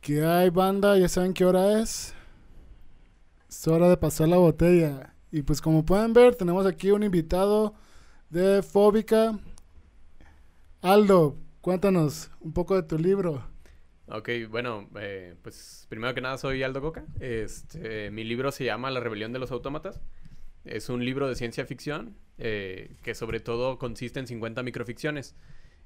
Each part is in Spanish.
¿Qué hay, banda? ¿Ya saben qué hora es? Es hora de pasar la botella. Y pues como pueden ver, tenemos aquí un invitado de Fóbica. Aldo, cuéntanos un poco de tu libro. Ok, bueno, eh, pues primero que nada soy Aldo Coca. Este, mi libro se llama La rebelión de los autómatas. Es un libro de ciencia ficción eh, que sobre todo consiste en 50 microficciones.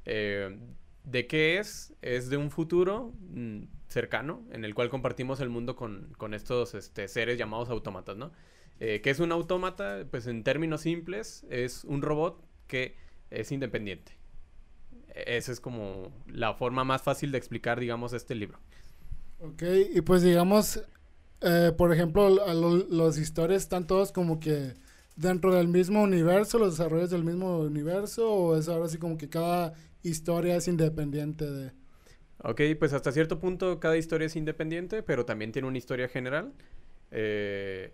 Eh, ¿De qué es? Es de un futuro mm, cercano en el cual compartimos el mundo con, con estos este, seres llamados autómatas, ¿no? Eh, ¿Qué es un autómata? Pues en términos simples es un robot que es independiente. E-, esa es como la forma más fácil de explicar, digamos, este libro. Ok, y pues digamos, eh, por ejemplo, los historias están todos como que dentro del mismo universo, los desarrollos del mismo universo, o es ahora sí como que cada historia es independiente de... Ok, pues hasta cierto punto cada historia es independiente, pero también tiene una historia general. Eh,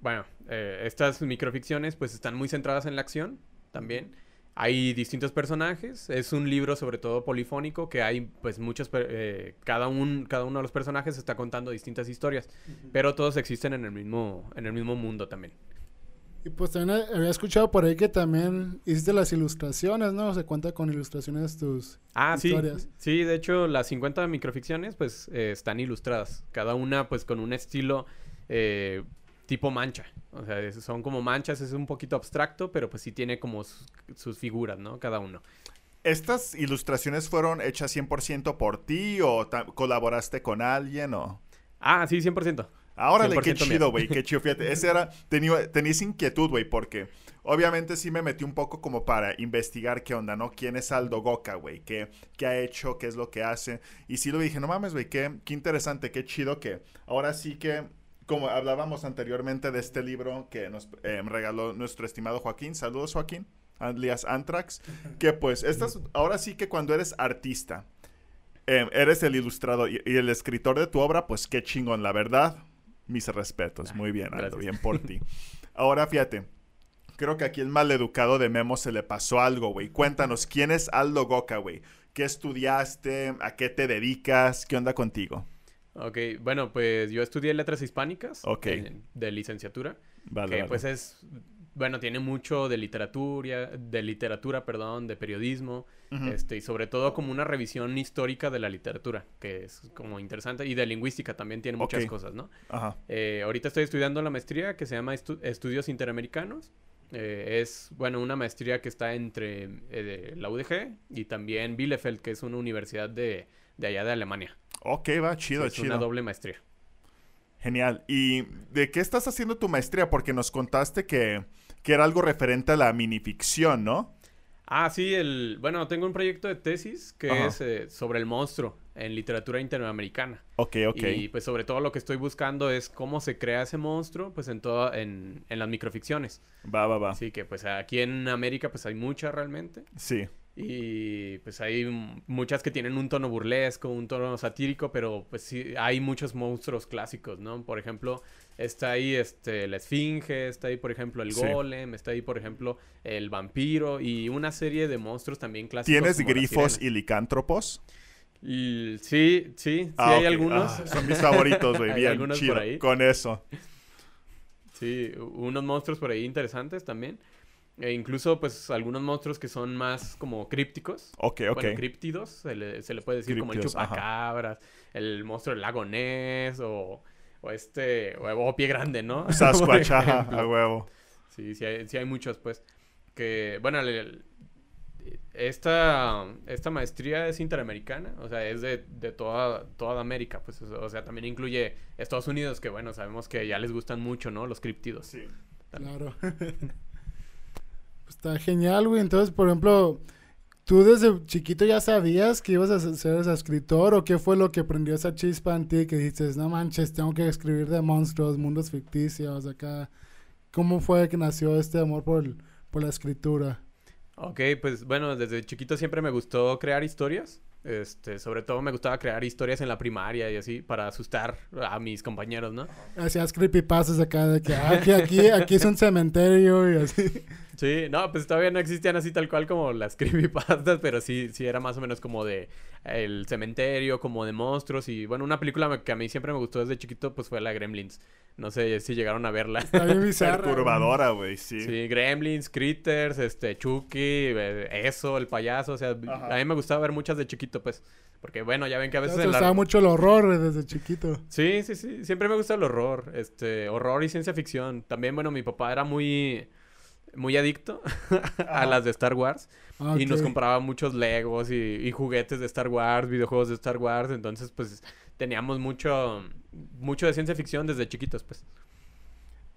bueno, eh, estas microficciones pues están muy centradas en la acción también. Hay distintos personajes, es un libro sobre todo polifónico que hay pues muchos, eh, cada, un, cada uno de los personajes está contando distintas historias, pero todos existen en el mismo, en el mismo mundo también. Y pues también había escuchado por ahí que también hiciste las ilustraciones, ¿no? Se cuenta con ilustraciones tus ah, historias. Sí, sí, de hecho las 50 microficciones pues eh, están ilustradas, cada una pues con un estilo eh, tipo mancha. O sea, son como manchas, es un poquito abstracto, pero pues sí tiene como sus, figuras, ¿no? Cada uno. ¿Estas ilustraciones fueron hechas 100% por ti o colaboraste con alguien o...? Ah, sí, 100%. Ahora le qué chido, güey, qué chido. Fíjate, ese era, tenía, tenías inquietud, güey, porque obviamente sí me metí un poco como para investigar qué onda, ¿no? ¿Quién es Aldo Goka, güey? ¿Qué, ¿Qué ha hecho? ¿Qué es lo que hace? Y sí lo dije, no mames, güey, qué, qué interesante, qué chido que ahora sí que, como hablábamos anteriormente de este libro que nos eh, regaló nuestro estimado Joaquín, saludos Joaquín, alias Antrax, que pues, estas, ahora sí que cuando eres artista, eh, eres el ilustrador y el escritor de tu obra, pues qué chingón, la verdad mis respetos. Muy bien, Aldo. Bien por ti. Ahora, fíjate. Creo que aquí el maleducado de Memo se le pasó algo, güey. Cuéntanos, ¿quién es Aldo Goka, güey? ¿Qué estudiaste? ¿A qué te dedicas? ¿Qué onda contigo? Ok, bueno, pues yo estudié letras hispánicas. Ok. de licenciatura. Vale, que pues es bueno, tiene mucho de literatura, de literatura, perdón, de periodismo, este, y sobre todo como una revisión histórica de la literatura, que es como interesante, y de lingüística también tiene muchas cosas, ¿no? Ajá. Eh, ahorita estoy estudiando la maestría que se llama Estudios Interamericanos. Eh, es, bueno, una maestría que está entre eh, la UDG y también Bielefeld, que es una universidad de, de allá de Alemania. Ok, va, chido, chido. Es una doble maestría. Genial. ¿Y de qué estás haciendo tu maestría? Porque nos contaste que que era algo referente a la minificción, ¿no? Ah, sí, el, bueno, tengo un proyecto de tesis que es eh, sobre el monstruo en literatura interamericana. Ok, ok. Y pues sobre todo lo que estoy buscando es cómo se crea ese monstruo, pues en toda, en, en las microficciones. Va, va, va. Así que pues aquí en América pues hay muchas realmente. Sí. Y pues hay muchas que tienen un tono burlesco, un tono satírico, pero pues sí, hay muchos monstruos clásicos, ¿no? Por ejemplo, está ahí este, la esfinge, está ahí por ejemplo el golem, está ahí por ejemplo el vampiro y una serie de monstruos también clásicos. ¿Tienes grifos y licántropos? Sí, sí, sí ah, hay algunos. Ah, son mis favoritos, güey, bien algunos chido, por ahí. con eso. Sí, unos monstruos por ahí interesantes también. E incluso, pues, algunos monstruos que son más como crípticos. Ok, ok. Bueno, críptidos, se le, se le puede decir como el chupacabras, el monstruo del lago Ness o, o este, o, pie grande, ¿no? Sasquatch, a huevo. Sí, sí hay, sí hay muchos, pues. Que, bueno, esta, esta maestría es interamericana, o sea, es de, de toda, toda América, pues, o sea, también incluye Estados Unidos, que, bueno, sabemos que ya les gustan mucho, ¿no? Los críptidos. Sí. Claro. Está genial, güey. Entonces, por ejemplo, ¿tú desde chiquito ya sabías que ibas a ser escritor o qué fue lo que prendió esa chispa en ti que dices, no manches, tengo que escribir de monstruos, mundos ficticios, acá? ¿Cómo fue que nació este amor por, por la escritura? Ok, pues bueno, desde chiquito siempre me gustó crear historias. Este, sobre todo me gustaba crear historias en la primaria y así para asustar a mis compañeros, ¿no? Hacías creepypastas acá de que ah, aquí, aquí, aquí es un cementerio y así. Sí, no, pues todavía no existían así tal cual como las creepypastas, pero sí, sí era más o menos como de el cementerio, como de monstruos y bueno, una película que a mí siempre me gustó desde chiquito pues fue la Gremlins. No sé si llegaron a verla. Está bien bizarra. Perturbadora, güey, sí. Sí, Gremlins, Critters, este, Chucky, eh, eso, el payaso, o sea, a mí me gustaba ver muchas de chiquito, pues. Porque bueno, ya ven que a veces... Te gustaba mucho el horror güey, desde chiquito. Sí, sí, sí. Siempre me gusta el horror. Este, horror y ciencia ficción. También, bueno, mi papá era muy muy adicto a las de Star Wars. Y nos compraba muchos Legos y, juguetes de Star Wars, videojuegos de Star Wars. Entonces, pues, teníamos mucho, mucho de ciencia ficción desde chiquitos, pues.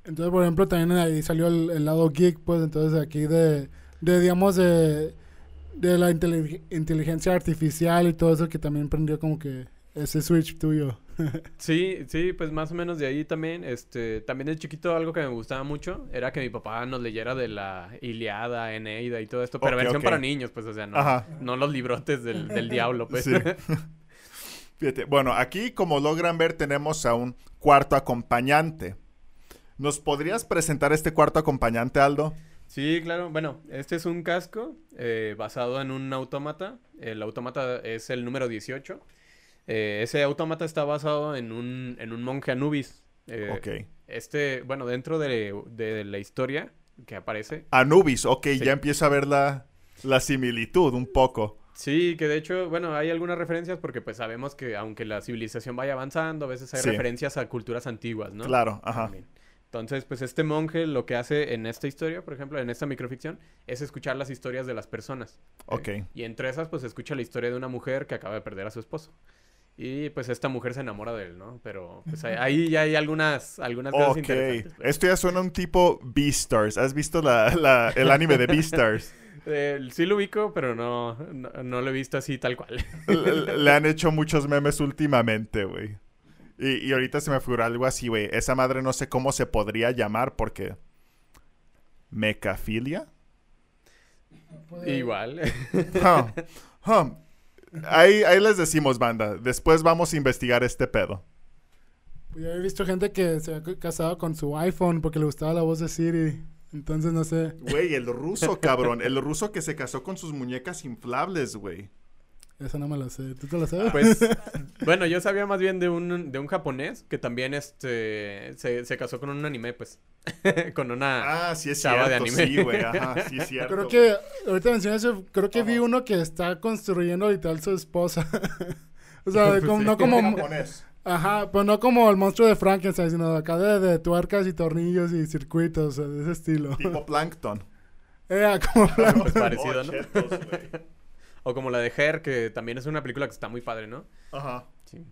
Entonces, por ejemplo, también ahí salió el, lado geek, pues, entonces aquí de, de digamos, de, de la inteligencia artificial y todo eso que también prendió como que ese switch tuyo. sí, sí, pues más o menos de ahí también. Este, también de chiquito algo que me gustaba mucho era que mi papá nos leyera de la Iliada, Eneida y todo esto, pero versión para niños, pues, o sea, no, no los librotes del, diablo, pues. Fíjate, bueno, aquí como logran ver tenemos a un cuarto acompañante. ¿Nos podrías presentar este cuarto acompañante, Aldo? Sí, claro. Bueno, este es un casco eh, basado en un autómata. El autómata es el número 18. Eh, ese autómata está basado en un, en un monje Anubis. Eh, ok. Este, bueno, dentro de, la historia que aparece. Anubis, ok, ya empiezo a ver la, similitud un poco. Sí, que de hecho, bueno, hay algunas referencias porque pues sabemos que aunque la civilización vaya avanzando, a veces hay referencias a culturas antiguas, ¿no? Claro, ajá. Entonces, pues este monje lo que hace en esta historia, por ejemplo, en esta microficción, es escuchar las historias de las personas. Ok. Y entre esas, pues escucha la historia de una mujer que acaba de perder a su esposo. Y pues esta mujer se enamora de él, ¿no? Pero pues ahí ya hay algunas, algunas cosas interesantes. Pues. Esto ya suena un tipo Beastars. ¿Has visto la, el anime de Beastars? Eh, sí lo ubico, pero no, no, lo he visto así tal cual. le, han hecho muchos memes últimamente, güey. Y, y, ahorita se me figura algo así, güey. Esa madre no sé cómo se podría llamar porque... ¿Mecafilia? Igual. Ahí, ahí les decimos, banda. Después vamos a investigar este pedo. Pues yo he visto gente que se ha casado con su iPhone porque le gustaba la voz de Siri. Entonces no sé. Güey, el ruso, cabrón. El ruso que se casó con sus muñecas inflables, güey. Eso no me lo sé. ¿Tú te lo sabes? Pues, bueno, yo sabía más bien de un, de un japonés que también este se, se casó con un anime, pues. con una ah, sí es chava de anime. Sí, güey, ajá, sí es cierto. Creo que, ahorita mencionas eso, creo que vi uno que está construyendo literal su esposa. o sea, como, no como... Japonés. Ajá, pues no como el monstruo de Frankenstein, sino acá de, de tuercas y tornillos y circuitos, de ese estilo. Tipo Plankton. Eh, como Plankton. Pues parecido, ¿no? O como la de Her, que también es una película que está muy padre, ¿no? Ajá. Sí.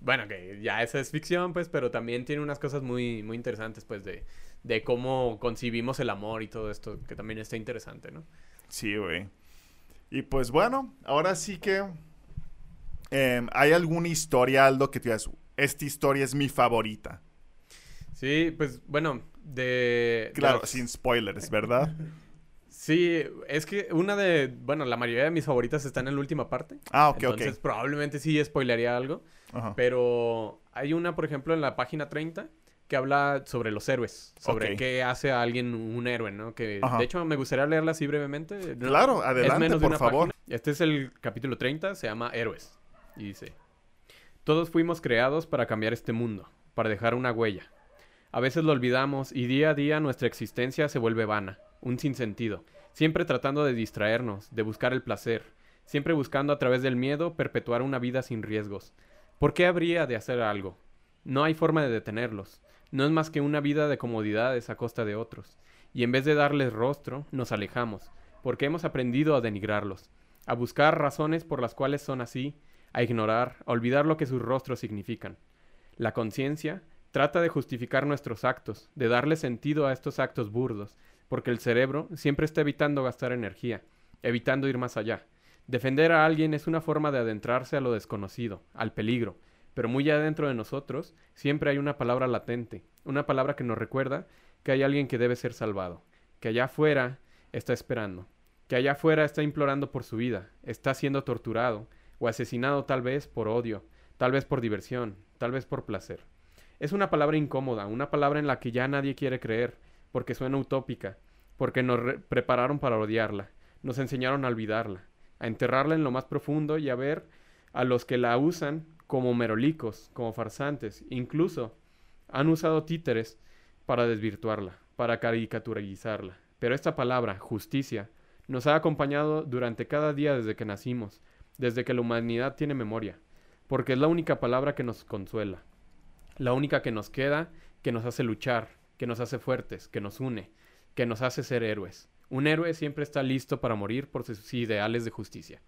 Bueno, que ya esa es ficción, pues, pero también tiene unas cosas muy, muy interesantes, pues, de, de cómo concibimos el amor y todo esto, que también está interesante, ¿no? Sí, güey. Y pues bueno, ahora sí que... Em, ¿Hay alguna historia, Aldo, que te digas, esta historia es mi favorita? Sí, pues bueno, de... Claro, sin spoilers, ¿verdad? Sí, es que una de, bueno, la mayoría de mis favoritas están en la última parte. Ah, ok, Entonces, probablemente sí spoilearía algo. Pero hay una, por ejemplo, en la página 30 que habla sobre los héroes, sobre qué hace a alguien un héroe, ¿no? Que de hecho me gustaría leerla así brevemente. Claro, adelante, por favor. Este es el capítulo 30, se llama Héroes. Y dice, todos fuimos creados para cambiar este mundo, para dejar una huella. A veces lo olvidamos y día a día nuestra existencia se vuelve vana, un sinsentido siempre tratando de distraernos, de buscar el placer, siempre buscando a través del miedo perpetuar una vida sin riesgos. ¿Por qué habría de hacer algo? No hay forma de detenerlos. No es más que una vida de comodidades a costa de otros. Y en vez de darles rostro, nos alejamos, porque hemos aprendido a denigrarlos, a buscar razones por las cuales son así, a ignorar, a olvidar lo que sus rostros significan. La conciencia trata de justificar nuestros actos, de darle sentido a estos actos burdos, porque el cerebro siempre está evitando gastar energía, evitando ir más allá. Defender a alguien es una forma de adentrarse a lo desconocido, al peligro, pero muy adentro de nosotros siempre hay una palabra latente, una palabra que nos recuerda que hay alguien que debe ser salvado, que allá afuera está esperando, que allá afuera está implorando por su vida, está siendo torturado o asesinado tal vez por odio, tal vez por diversión, tal vez por placer. Es una palabra incómoda, una palabra en la que ya nadie quiere creer, porque suena utópica, porque nos prepararon para odiarla, nos enseñaron a olvidarla, a enterrarla en lo más profundo y a ver a los que la usan como merolicos, como farsantes, incluso han usado títeres para desvirtuarla, para caricaturizarla. Pero esta palabra, justicia, nos ha acompañado durante cada día desde que nacimos, desde que la humanidad tiene memoria, porque es la única palabra que nos consuela, la única que nos queda, que nos hace luchar, que nos hace fuertes, que nos une, que nos hace ser héroes. Un héroe siempre está listo para morir por sus ideales de justicia.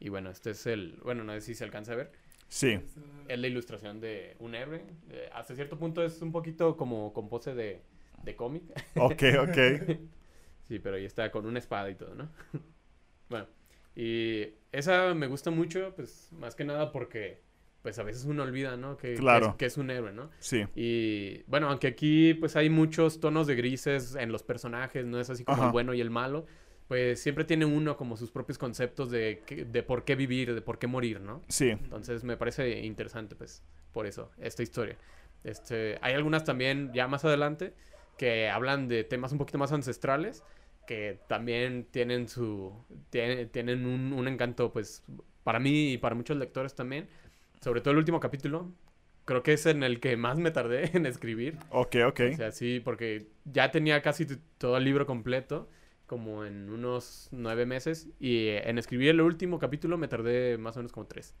Y bueno, este es el, bueno, no sé si se alcanza a ver. Sí. Es la ilustración de un héroe. Eh, hasta cierto punto es un poquito como con pose de, de cómic. Ok, ok. sí, pero ahí está con una espada y todo, ¿no? bueno, y esa me gusta mucho, pues más que nada porque pues a veces uno olvida, ¿no? Que, claro. que, es, un héroe, ¿no? Sí. Y bueno, aunque aquí pues hay muchos tonos de grises en los personajes, no es así como el bueno y el malo, pues siempre tiene uno como sus propios conceptos de, de por qué vivir, de por qué morir, ¿no? Sí. Entonces me parece interesante, pues, por eso, esta historia. Este, hay algunas también ya más adelante que hablan de temas un poquito más ancestrales, que también tienen su, tienen, un, un encanto, pues, para mí y para muchos lectores también, sobre todo el último capítulo, creo que es en el que más me tardé en escribir. Ok, ok. O sea, sí, porque ya tenía casi todo el libro completo como en unos nueve meses y en escribir el último capítulo me tardé más o menos como tres.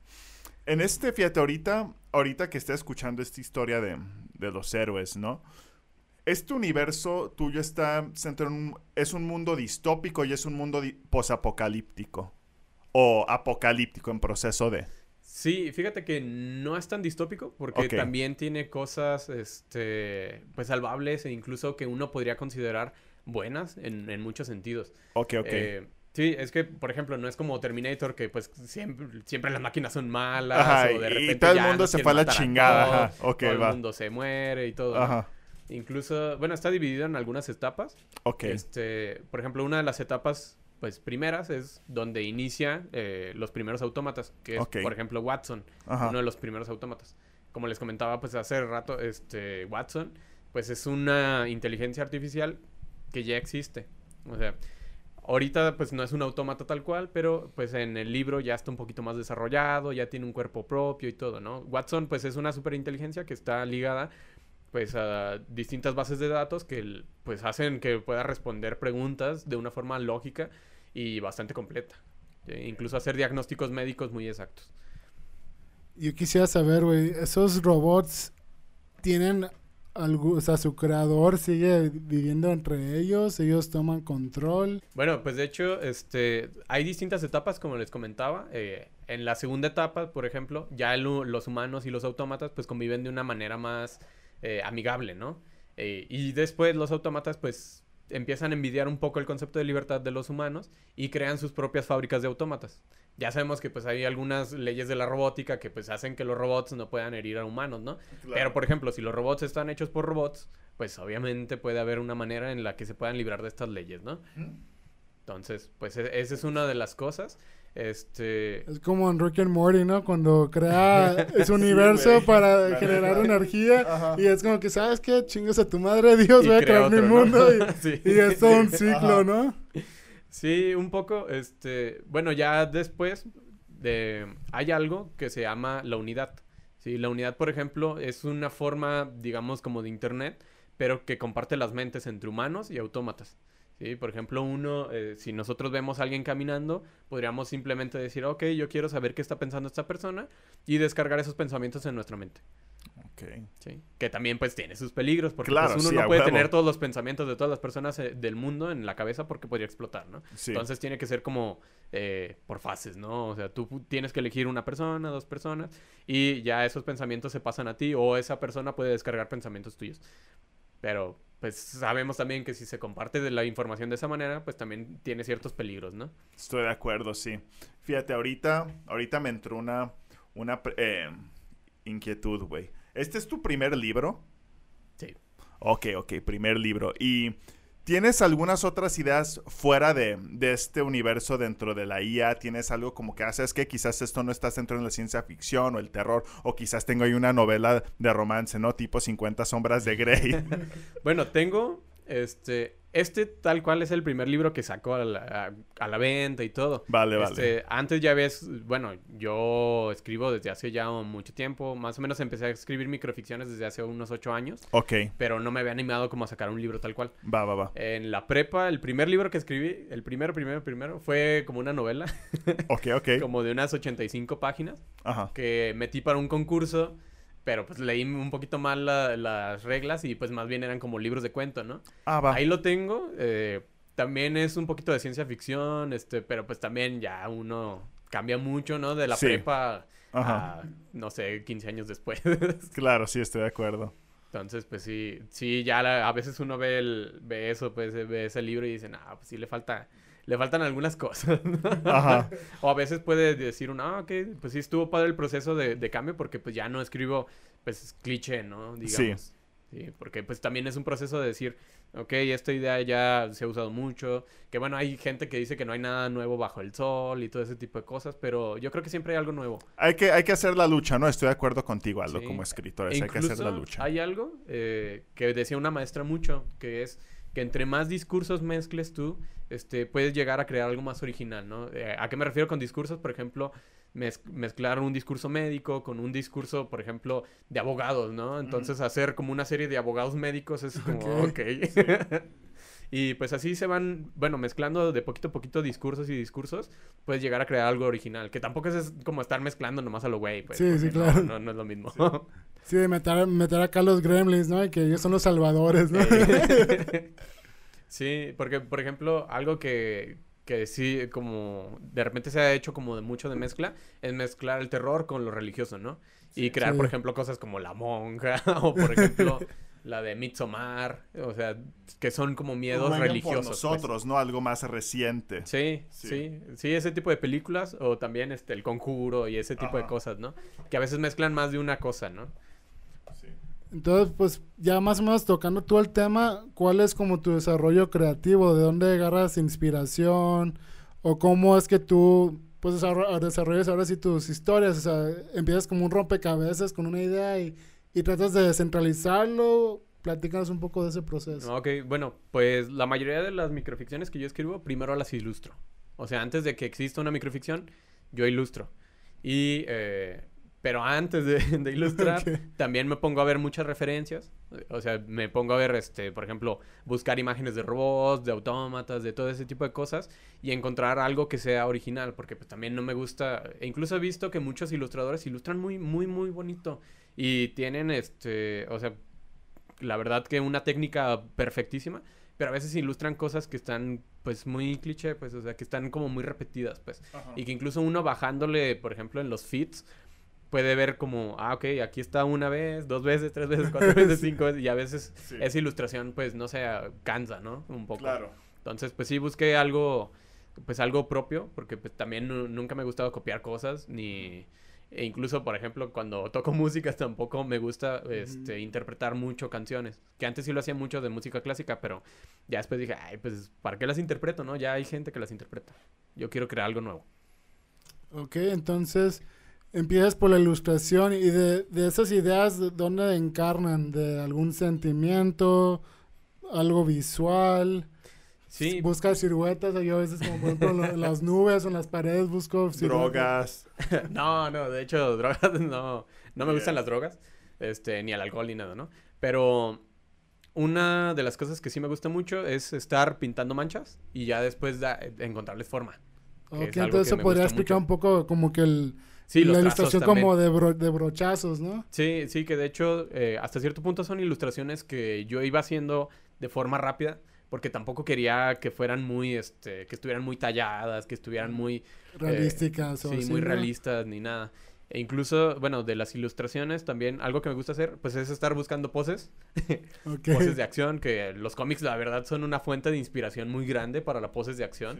En este, fíjate, ahorita, ahorita que esté escuchando esta historia de, de los héroes, ¿no? Este universo tuyo está centrado en un, es un mundo distópico y es un mundo posapocalíptico. O apocalíptico en proceso de. Sí, fíjate que no es tan distópico porque también tiene cosas, este, pues salvables e incluso que uno podría considerar buenas en, en muchos sentidos. Ok, ok. Eh, sí, es que, por ejemplo, no es como Terminator que pues siempre, siempre las máquinas son malas Ajá, o de repente y todo el mundo se fue a la chingada. Ajá, todo va. el mundo se muere y todo. Ajá. Incluso, bueno, está dividido en algunas etapas. Ok. Este, por ejemplo, una de las etapas, pues, primeras es donde inicia eh, los primeros autómatas, que es, por ejemplo, Watson, uno de los primeros autómatas. Como les comentaba, pues, hace rato, este, Watson, pues, es una inteligencia artificial que ya existe. O sea, ahorita pues no es un autómata tal cual, pero pues en el libro ya está un poquito más desarrollado, ya tiene un cuerpo propio y todo, ¿no? Watson pues es una superinteligencia que está ligada pues a distintas bases de datos que pues hacen que pueda responder preguntas de una forma lógica y bastante completa. Incluso hacer diagnósticos médicos muy exactos. Yo quisiera saber, güey, esos robots tienen o sea, su creador sigue viviendo entre ellos, ellos toman control. Bueno, pues de hecho, este, hay distintas etapas, como les comentaba. Eh, en la segunda etapa, por ejemplo, ya los humanos y los autómatas pues conviven de una manera más eh, amigable, ¿no? Eh, y después los autómatas pues empiezan a envidiar un poco el concepto de libertad de los humanos y crean sus propias fábricas de autómatas. Ya sabemos que pues hay algunas leyes de la robótica que pues hacen que los robots no puedan herir a humanos, ¿no? Pero por ejemplo, si los robots están hechos por robots, pues obviamente puede haber una manera en la que se puedan librar de estas leyes, ¿no? Entonces, pues e-, esa es una de las cosas. Este... Es como en Rick and Morty, ¿no? Cuando crea ese universo para generar energía y es como que, ¿sabes qué? Chingas a tu madre, Dios, voy a crear mi mundo y, y, es todo un ciclo, ¿no? Sí, un poco, este, bueno, ya después de, hay algo que se llama la unidad. Sí, la unidad, por ejemplo, es una forma, digamos, como de internet, pero que comparte las mentes entre humanos y autómatas. ¿Sí? Por ejemplo, uno, eh, si nosotros vemos a alguien caminando, podríamos simplemente decir, ok, yo quiero saber qué está pensando esta persona y descargar esos pensamientos en nuestra mente. Ok. Sí. Que también pues tiene sus peligros, porque pues, uno no puede tener todos los pensamientos de todas las personas eh, del mundo en la cabeza porque podría explotar, ¿no? Entonces tiene que ser como eh, por fases, ¿no? O sea, tú tienes que elegir una persona, dos personas, y ya esos pensamientos se pasan a ti o esa persona puede descargar pensamientos tuyos. Pero pues sabemos también que si se comparte de la información de esa manera, pues también tiene ciertos peligros, ¿no? Estoy de acuerdo, sí. Fíjate, ahorita, ahorita me entró una, una eh, inquietud, güey. ¿Este es tu primer libro? Sí. Ok, ok, primer libro. Y ¿Tienes algunas otras ideas fuera de, este universo dentro de la IA? ¿Tienes algo como que haces que quizás esto no está dentro de la ciencia ficción o el terror? O quizás tengo ahí una novela de romance, ¿no? Tipo 50 sombras de Grey. bueno, tengo, este, este tal cual es el primer libro que sacó a la, a, la venta y todo. Vale, vale. Este, antes ya ves, bueno, yo escribo desde hace ya mucho tiempo. Más o menos empecé a escribir microficciones desde hace unos ocho años. Ok. Pero no me había animado como a sacar un libro tal cual. Va, va, va. En la prepa, el primer libro que escribí, el primero, primero, primero, fue como una novela. Ok, ok. como de unas 85 páginas. Ajá. Que metí para un concurso pero pues leí un poquito mal las reglas y pues más bien eran como libros de cuento, ¿no? Ah, va. Ahí lo tengo. Eh, también es un poquito de ciencia ficción, este, pero pues también ya uno cambia mucho, ¿no? De la prepa a, no sé, 15 años después. claro, sí, estoy de acuerdo. Entonces, pues sí, sí, ya a veces uno ve, el, ve eso, pues ve ese libro y dice, ah, pues sí le falta le faltan algunas cosas. Ajá. o a veces puede decir uno, ah, ok, pues sí estuvo padre el proceso de, cambio porque pues ya no escribo, pues cliché, ¿no? Digamos. Sí. Porque pues también es un proceso de decir, ok, esta idea ya se ha usado mucho, que bueno, hay gente que dice que no hay nada nuevo bajo el sol y todo ese tipo de cosas, pero yo creo que siempre hay algo nuevo. Hay que, hay que hacer la lucha, ¿no? Estoy de acuerdo contigo, Aldo, como escritor, hay que hacer la lucha. Hay algo eh, que decía una maestra mucho, que es que entre más discursos mezcles tú, este, puedes llegar a crear algo más original, ¿no? Eh, ¿A qué me refiero con discursos? Por ejemplo, mezclar un discurso médico con un discurso, por ejemplo, de abogados, ¿no? Entonces, hacer como una serie de abogados médicos es como, ok. y pues así se van, bueno, mezclando de poquito a poquito discursos y discursos, puedes llegar a crear algo original, que tampoco es como estar mezclando nomás a lo güey, pues. Sí, sí, claro. No, no, es lo mismo. Sí, meter, meter acá los gremlins, ¿no? Y que ellos son los salvadores, ¿no? Sí, porque, por ejemplo, algo que, que sí, como de repente se ha hecho como de mucho de mezcla, es mezclar el terror con lo religioso, ¿no? Y crear, por ejemplo, cosas como La Monja, o por ejemplo, la de Midsommar, o sea, que son como miedos religiosos. Por pues. nosotros, ¿no? Algo más reciente. Sí, sí, sí, ese tipo de películas, o también este, El Conjuro y ese tipo de cosas, ¿no? Que a veces mezclan más de una cosa, ¿no? Entonces, pues ya más o menos tocando todo el tema, ¿cuál es como tu desarrollo creativo? ¿De dónde agarras inspiración? ¿O cómo es que tú pues desarrollas ahora sí tus historias? O sea, empiezas como un rompecabezas con una idea y, y tratas de descentralizarlo. Platícanos un poco de ese proceso. Ok, bueno, pues la mayoría de las microficciones que yo escribo, primero las ilustro. O sea, antes de que exista una microficción, yo ilustro. Y eh, pero antes de, ilustrar, también me pongo a ver muchas referencias. O sea, me pongo a ver, este, por ejemplo, buscar imágenes de robots, de autómatas, de todo ese tipo de cosas y encontrar algo que sea original, porque pues también no me gusta. E incluso he visto que muchos ilustradores ilustran muy, muy, muy bonito y tienen, este, o sea, la verdad que una técnica perfectísima, pero a veces ilustran cosas que están, pues, muy cliché, pues, o sea, que están como muy repetidas, pues, y que incluso uno bajándole, por ejemplo, en los feeds puede ver como, ah, ok, aquí está una vez, dos veces, tres veces, cuatro veces, cinco veces, y a veces esa ilustración, pues, no se cansa, ¿no? Un poco. Claro. Entonces, pues sí, busqué algo, pues, algo propio, porque pues, también nunca me ha gustado copiar cosas, ni... E incluso, por ejemplo, cuando toco música tampoco me gusta este, interpretar mucho canciones. Que antes sí lo hacía mucho de música clásica, pero ya después dije, ay, pues, ¿para qué las interpreto, no? Ya hay gente que las interpreta. Yo quiero crear algo nuevo. Ok, entonces empiezas por la ilustración y de, esas ideas, ¿dónde encarnan? ¿De algún sentimiento? ¿Algo visual? Sí. Buscas siluetas, yo a veces como por ejemplo en las nubes o en las paredes busco Drogas. no, no, de hecho, drogas no, no me gustan las drogas, este, ni el alcohol ni nada, ¿no? Pero una de las cosas que sí me gusta mucho es estar pintando manchas y ya después encontrarles forma. Ok, entonces eso podría explicar un poco como que el Sí, la ilustración como de, de, brochazos, ¿no? Sí, sí, que de hecho eh, hasta cierto punto son ilustraciones que yo iba haciendo de forma rápida porque tampoco quería que fueran muy, este, que estuvieran muy talladas, que estuvieran muy... Eh, Realísticas. sí, muy realistas ni nada. E incluso, bueno, de las ilustraciones también, algo que me gusta hacer, pues es estar buscando poses. poses de acción, que los cómics, la verdad, son una fuente de inspiración muy grande para las poses de acción.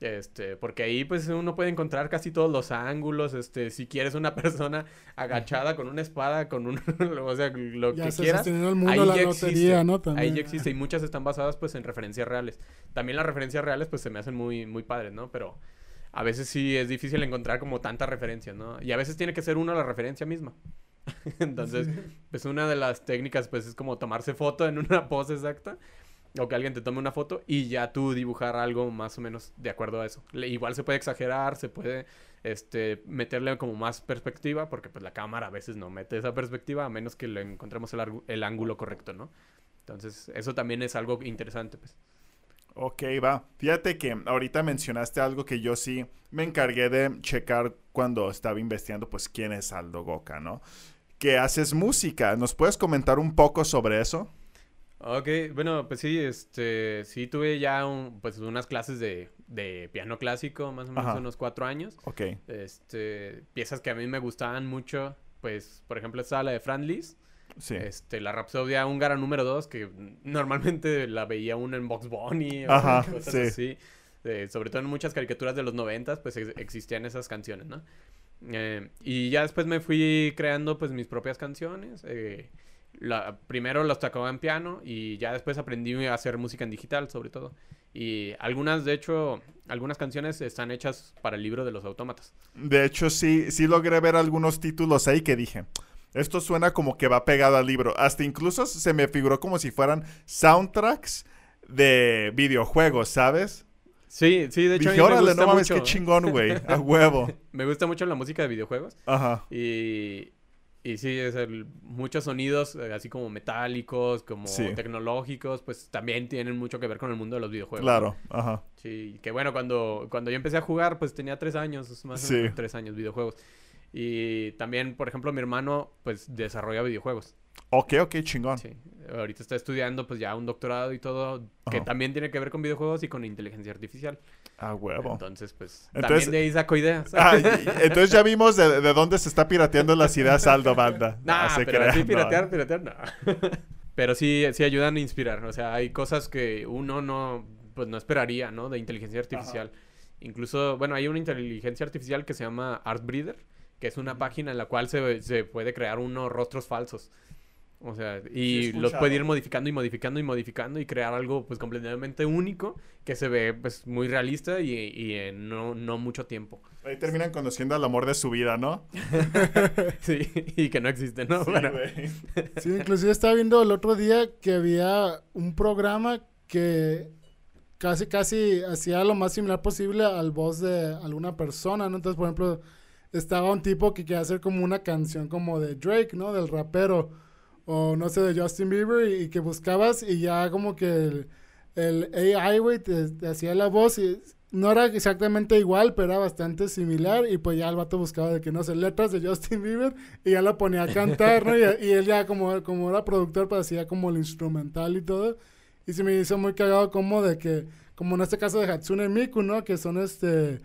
Este, porque ahí pues uno puede encontrar casi todos los ángulos, este, si quieres una persona agachada con una espada, con un, o sea, lo que quieras, ahí ya existe, ahí ya existe y muchas están basadas pues en referencias reales. También las referencias reales pues se me hacen muy, muy padres, ¿no? Pero a veces sí es difícil encontrar como tantas referencias, ¿no? Y a veces tiene que ser una la referencia misma. Entonces, pues una de las técnicas pues es como tomarse foto en una pose exacta o que alguien te tome una foto y ya tú dibujar algo más o menos de acuerdo a eso. igual se puede exagerar, se puede este, meterle como más perspectiva, porque pues la cámara a veces no mete esa perspectiva a menos que le encontremos el, ángulo correcto, ¿no? Entonces, eso también es algo interesante, pues. Ok, va. Fíjate que ahorita mencionaste algo que yo sí me encargué de checar cuando estaba investigando, pues, quién es Aldo Goca, ¿no? Que haces música. ¿Nos puedes comentar un poco sobre eso? Ok, bueno, pues sí, este, sí tuve ya pues unas clases de, piano clásico, más o menos unos cuatro años. Ok. Este, piezas que a mí me gustaban mucho, pues, por ejemplo, estaba la de Fran Lis. Sí. Este, la Rapsodia húngara número 2, que normalmente la veía uno en Box Bunny o Ajá, cosas así. sobre todo en muchas caricaturas de los noventas, pues existían esas canciones, ¿no? Eh, y ya después me fui creando pues mis propias canciones. Eh, la, primero las tocaba en piano y ya después aprendí a hacer música en digital, sobre todo. Y algunas, de hecho, algunas canciones están hechas para el libro de los autómatas. De hecho, sí, sí logré ver algunos títulos ahí que dije, esto suena como que va pegado al libro. Hasta incluso se me figuró como si fueran soundtracks de videojuegos, ¿sabes? Sí, sí, de hecho. Dije, órale, no mames, qué chingón, güey. A huevo. me gusta mucho la música de videojuegos. Ajá. Y, y sí, es muchos sonidos eh, así como metálicos, como tecnológicos, pues también tienen mucho que ver con el mundo de los videojuegos. Claro, ajá. Sí, que bueno, cuando, cuando yo empecé a jugar, pues tenía tres años, más o menos tres años videojuegos. Y también, por ejemplo, mi hermano, pues, desarrolla videojuegos. Ok, ok, chingón. Sí. Ahorita está estudiando, pues, ya un doctorado y todo, que también tiene que ver con videojuegos y con inteligencia artificial. Ah, huevo. Entonces, pues, también de ahí saco ideas. Ah, entonces ya vimos de, dónde se está pirateando las ideas Aldo Banda. no, pero sí piratear, piratear, no. pero sí, sí ayudan a inspirar. O sea, hay cosas que uno no, pues, no esperaría, ¿no? De inteligencia artificial. Incluso, bueno, hay una inteligencia artificial que se llama Artbreeder que es una página en la cual se, se puede crear unos rostros falsos. O sea, y los puede ir modificando y modificando y modificando y crear algo pues completamente único que se ve pues muy realista y, y en no, no mucho tiempo. Ahí terminan conociendo al amor de su vida, ¿no? sí, y que no existe, ¿no? Sí, sí, inclusive estaba viendo el otro día que había un programa que casi, casi hacía lo más similar posible al voz de alguna persona, ¿no? Entonces, por ejemplo estaba un tipo que quería hacer como una canción como de Drake, ¿no? Del rapero. O no sé, de Justin Bieber. Y, que buscabas y ya como que el, AI, güey, te, hacía la voz y no era exactamente igual, pero era bastante similar. Y pues ya el vato buscaba de que no sé, letras de Justin Bieber y ya la ponía a cantar, ¿no? Y, él ya como, como era productor, pues hacía como el instrumental y todo. Y se me hizo muy cagado como de que, como en este caso de Hatsune Miku, ¿no? Que son este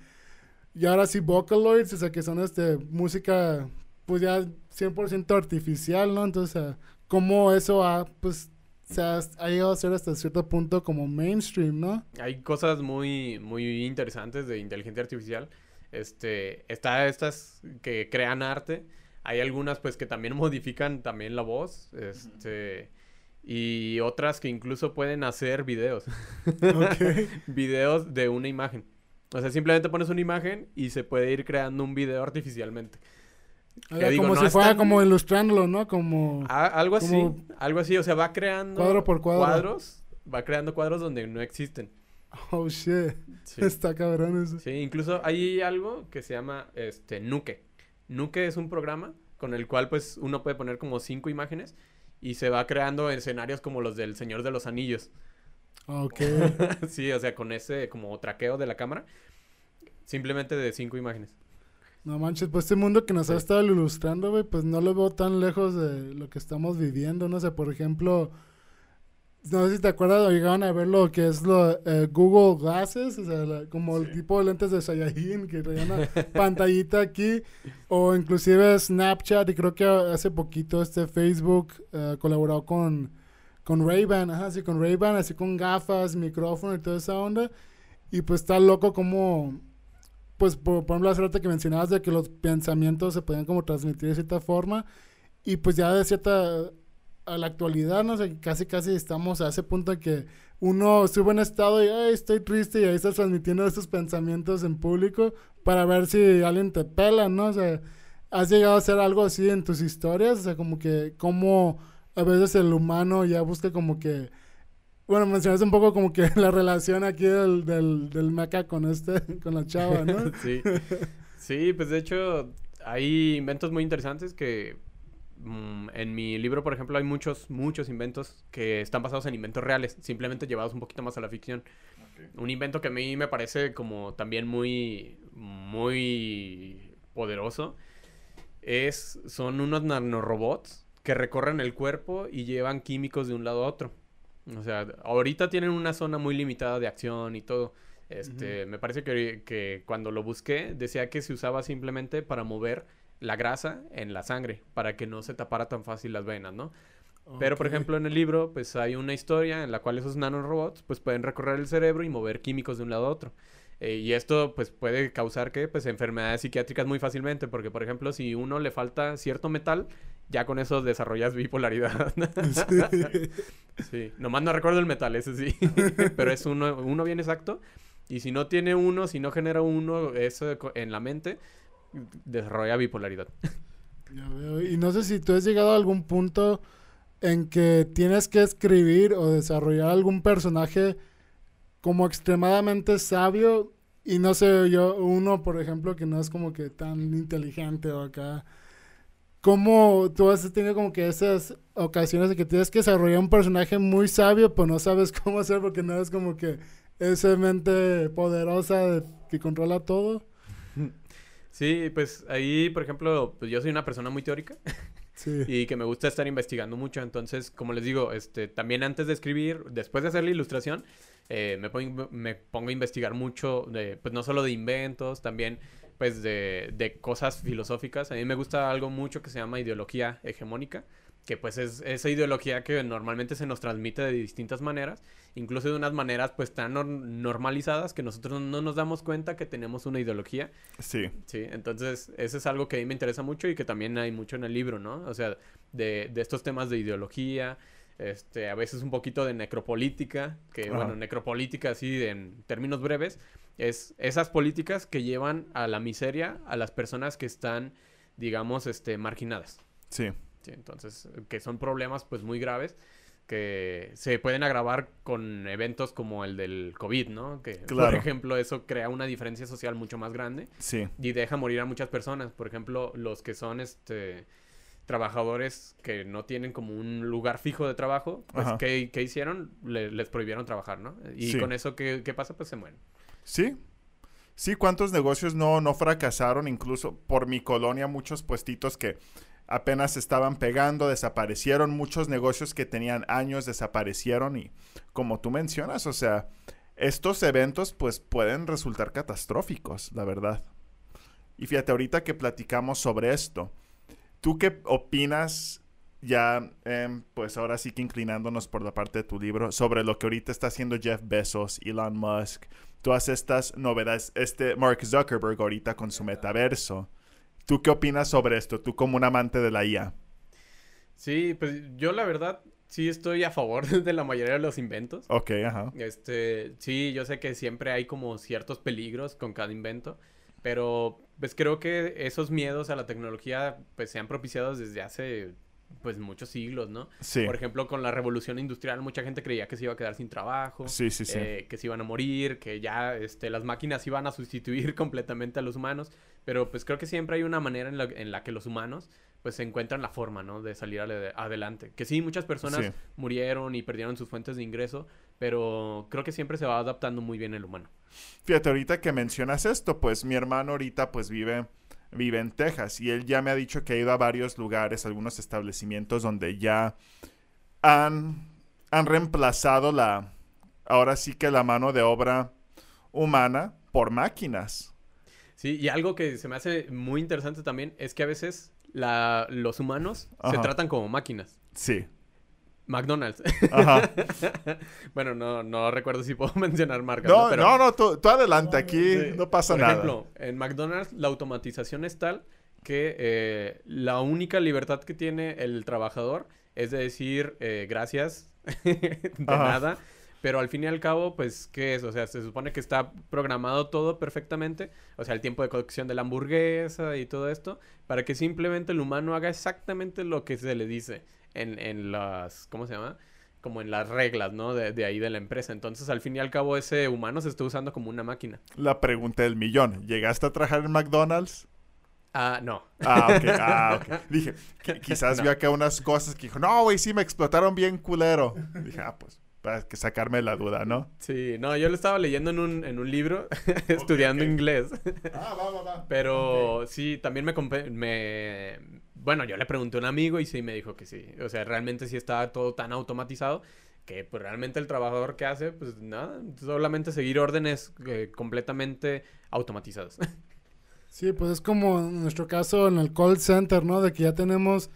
y ahora sí Vocaloids, o sea, que son este, música, pues ya 100% artificial, ¿no? Entonces, cómo eso ha, pues, se ha, llegado a ser hasta cierto punto como mainstream, ¿no? Hay cosas muy, muy interesantes de inteligencia artificial. Este, está estas que crean arte. Hay algunas, pues, que también modifican también la voz. Este... Y otras que incluso pueden hacer videos. videos de una imagen. O sea, simplemente pones una imagen y se puede ir creando un video artificialmente. Como si fuera como ilustrándolo, ¿no? Como... algo así, algo así. O sea, va creando... Cuadro por cuadro. Cuadros. Va creando cuadros donde no existen. Oh, shit. Está cabrón eso. Sí, incluso hay algo que se llama, este, Nuke. Nuke es un programa con el cual, pues, uno puede poner como cinco imágenes y se va creando escenarios como los del Señor de los Anillos. Ok. sí, o sea, con ese como traqueo de la cámara. Simplemente de cinco imágenes. No manches, pues este mundo que nos ha estado ilustrando, güey, pues no lo veo tan lejos de lo que estamos viviendo, no sé, por ejemplo, no sé si te acuerdas, o llegaron a ver lo que es lo eh, Google Glasses, o sea, como el tipo de lentes de Saiyajin que traían una pantallita aquí, o inclusive Snapchat, y creo que hace poquito este Facebook uh, colaboró con con Ray-Ban, ajá, con Ray-Ban, así con gafas, micrófono y toda esa onda. Y pues está loco como, pues por, ejemplo, hace rato que mencionabas de que los pensamientos se podían como transmitir de cierta forma. Y pues ya de cierta, a la actualidad, no sé, casi casi estamos a ese punto en que uno sube un estado y, ay, estoy triste y ahí estás transmitiendo esos pensamientos en público para ver si alguien te pela, ¿no? O sea, ¿has llegado a hacer algo así en tus historias? O sea, como que, ¿cómo a veces el humano ya busca como que Bueno, mencionaste un poco como que la relación aquí del, del, del meca con este, con la chava, ¿no? sí. Sí, pues de hecho hay inventos muy interesantes que mm, en mi libro, por ejemplo, hay muchos, muchos inventos que están basados en inventos reales, simplemente llevados un poquito más a la ficción. Un invento que a mí me parece como también muy, muy poderoso es, son unos nanorobots que recorren el cuerpo y llevan químicos de un lado a otro. O sea, ahorita tienen una zona muy limitada de acción y todo. Este, me parece que, que, cuando lo busqué decía que se usaba simplemente para mover la grasa en la sangre, para que no se tapara tan fácil las venas, ¿no? Pero, por ejemplo, en el libro, pues hay una historia en la cual esos nanorobots, pues pueden recorrer el cerebro y mover químicos de un lado a otro. Eh, y esto, pues, puede causar que, pues, enfermedades psiquiátricas muy fácilmente, porque, por ejemplo, si uno le falta cierto metal, ya con eso desarrollas bipolaridad. sí. sí. Nomás no recuerdo el metal, ese sí. Pero es uno, uno bien exacto. Y si no tiene uno, si no genera uno eso en la mente, desarrolla bipolaridad. Ya veo. Y no sé si tú has llegado a algún punto en que tienes que escribir o desarrollar algún personaje como extremadamente sabio y no sé yo, uno por ejemplo que no es como que tan inteligente o acá. ¿Cómo tú has tenido como que esas ocasiones de que tienes que desarrollar un personaje muy sabio, pero no sabes cómo hacer porque no es como que esa mente poderosa que controla todo. Sí, pues ahí, por ejemplo, pues yo soy una persona muy teórica. Sí. Y que me gusta estar investigando mucho. Entonces, como les digo, este, también antes de escribir, después de hacer la ilustración, eh, me, pongo, me pongo a investigar mucho, de, pues no solo de inventos, también pues de, de cosas filosóficas. A mí me gusta algo mucho que se llama ideología hegemónica que pues es esa ideología que normalmente se nos transmite de distintas maneras, incluso de unas maneras pues tan normalizadas que nosotros no nos damos cuenta que tenemos una ideología. Sí. Sí, entonces eso es algo que a mí me interesa mucho y que también hay mucho en el libro, ¿no? O sea, de, de estos temas de ideología, este, a veces un poquito de necropolítica, que bueno, necropolítica así en términos breves, es esas políticas que llevan a la miseria a las personas que están, digamos, este, marginadas. Sí entonces, que son problemas pues muy graves que se pueden agravar con eventos como el del COVID, ¿no? Que, por ejemplo, eso crea una diferencia social mucho más grande. Sí. Y deja morir a muchas personas. Por ejemplo, los que son, este trabajadores que no tienen como un lugar fijo de trabajo, pues, ¿qué, hicieron? les prohibieron trabajar, ¿no? Y con eso, ¿qué, ¿qué, pasa? Pues se mueren. Sí. Sí, ¿cuántos negocios no, no fracasaron? Incluso por mi colonia, muchos puestitos que apenas estaban pegando, desaparecieron, muchos negocios que tenían años desaparecieron y como tú mencionas, o sea, estos eventos pues pueden resultar catastróficos, la verdad. Y fíjate, ahorita que platicamos sobre esto, ¿tú qué opinas ya, em, pues ahora sí que inclinándonos por la parte de tu libro, sobre lo que ahorita está haciendo Jeff Bezos, Elon Musk, todas estas novedades, este Mark Zuckerberg ahorita con su metaverso? ¿Tú qué opinas sobre esto? Tú como un amante de la IA. Sí, pues yo la verdad sí estoy a favor de la mayoría de los inventos. Ok, ajá. Este, sí, yo sé que siempre hay como ciertos peligros con cada invento, pero pues creo que esos miedos a la tecnología pues se han propiciado desde hace pues muchos siglos, ¿no? Sí. Por ejemplo, con la revolución industrial mucha gente creía que se iba a quedar sin trabajo, sí, sí, sí. Eh, que se iban a morir, que ya este, las máquinas iban a sustituir completamente a los humanos. Pero pues creo que siempre hay una manera en la, que los humanos pues se encuentran la forma, ¿no? De salir adelante. Que sí, muchas personas murieron y perdieron sus fuentes de ingreso, pero creo que siempre se va adaptando muy bien el humano. Fíjate, ahorita que mencionas esto, pues mi hermano ahorita pues vive, vive en Texas y él ya me ha dicho que ha ido a varios lugares, algunos establecimientos donde ya han, han reemplazado la, ahora sí que la mano de obra humana por máquinas. Sí, y algo que se me hace muy interesante también es que a veces la, los humanos se tratan como máquinas. Sí. McDonald's. Ajá. bueno, no, no recuerdo si puedo mencionar marcas. No, no, no, tú, adelante, aquí no pasa nada. Por ejemplo, en McDonald's la automatización es tal que eh, la única libertad que tiene el trabajador es de decir eh, gracias, de nada pero al fin y al cabo, pues, ¿qué es? O sea, se supone que está programado todo perfectamente. O sea, el tiempo de cocción de la hamburguesa y todo esto. Para que simplemente el humano haga exactamente lo que se le dice en, en las... ¿Cómo se llama? como en las reglas, ¿no? De, de, ahí de la empresa. Entonces, al fin y al cabo, ese humano se está usando como una máquina. La pregunta del millón. ¿Llegaste a trabajar en McDonald's? Ah, no. Ah, ok. Ah, ok. Dije, quizás no. vio acá unas cosas que dijo, no, güey, sí, me explotaron bien culero. Dije, ah, pues, para que sacarme la duda, ¿no? Sí, no, yo lo estaba leyendo en un, en un libro, estudiando okay. inglés. Ah, va, va, va. Pero okay. sí, también me, me... Bueno, yo le pregunté a un amigo y sí me dijo que sí. O sea, realmente sí estaba todo tan automatizado que pues realmente el trabajador que hace, pues nada, solamente seguir órdenes eh, completamente automatizadas. Sí, pues es como en nuestro caso en el call center, ¿no? De que ya tenemos,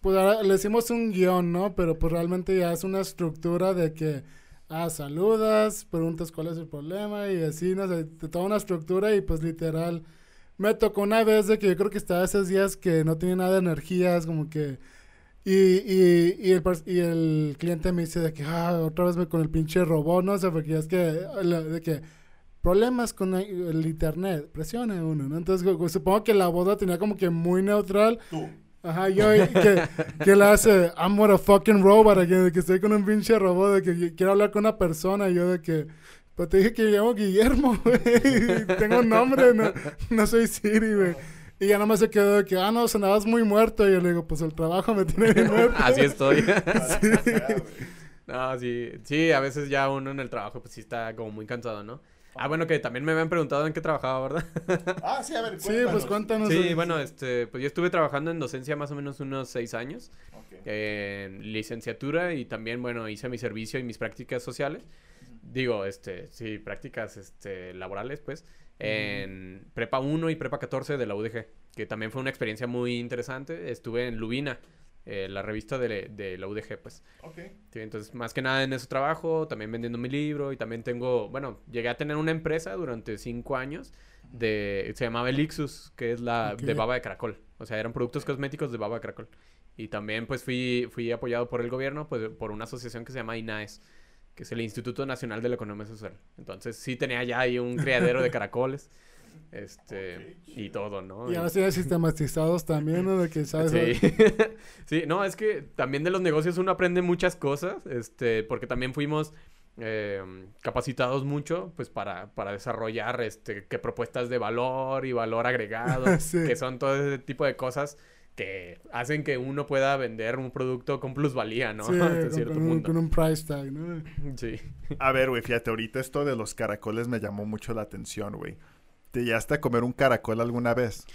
pues ahora le decimos un guion, ¿no? Pero pues realmente ya es una estructura de que, ah, saludas, preguntas cuál es el problema y así, ¿no? de toda una estructura y pues literal. Me tocó una vez de que yo creo que estaba esos días que no tenía nada de energías, como que... Y, y, y, el, y el cliente me dice de que, ah, otra vez me con el pinche robot, ¿no? O sea, porque ya es que, de que problemas con el internet, presiona uno, ¿no? Entonces supongo que la boda tenía como que muy neutral. Tú. Ajá, yo que, que le hace, I'm what a fucking robot, aquí, de que estoy con un pinche robot, de que quiero hablar con una persona, y yo de que, pues te dije que me llamo Guillermo, güey, tengo un nombre, no, no soy Siri, güey. Y ya nomás se quedó de que, ah, no, sonabas muy muerto. Y yo le digo, pues el trabajo me tiene bien muerto. Así estoy. sí. No, sí, sí, a veces ya uno en el trabajo, pues sí está como muy cansado, ¿no? Ah, bueno, que también me habían preguntado en qué trabajaba, ¿verdad? ah, sí, a ver, cuéntanos. Sí, pues cuéntanos. Sí, bueno, este, pues yo estuve trabajando en docencia más o menos unos seis años. Okay. En licenciatura y también, bueno, hice mi servicio y mis prácticas sociales. Digo, este, sí, prácticas este, laborales, pues, en Prepa 1 y Prepa 14 de la UDG, que también fue una experiencia muy interesante. Estuve en Lubina, eh, la revista de, de, la UDG, pues. Ok. Sí, entonces, más que nada en ese trabajo, también vendiendo mi libro y también tengo, bueno, llegué a tener una empresa durante cinco años de, se llamaba Elixus, que es la okay. de baba de caracol. O sea, eran productos cosméticos de baba de caracol. Y también, pues, fui, fui apoyado por el gobierno, pues, por una asociación que se llama INAES, que es el Instituto Nacional de la Economía Social. Entonces, sí tenía ya ahí un criadero de caracoles. Este, okay, y todo, ¿no? Y ahora sí hay sistematizados también, ¿no? De que sabes. Sí. sí, no, es que también de los negocios uno aprende muchas cosas, este, porque también fuimos eh, capacitados mucho, pues, para, para desarrollar, este, qué propuestas de valor y valor agregado, sí. que son todo ese tipo de cosas que hacen que uno pueda vender un producto con plusvalía, ¿no? Sí, Hasta con, cierto con, punto. Un, con un price tag, ¿no? Sí. A ver, güey, fíjate, ahorita esto de los caracoles me llamó mucho la atención, güey. ¿Te llegaste a comer un caracol alguna vez?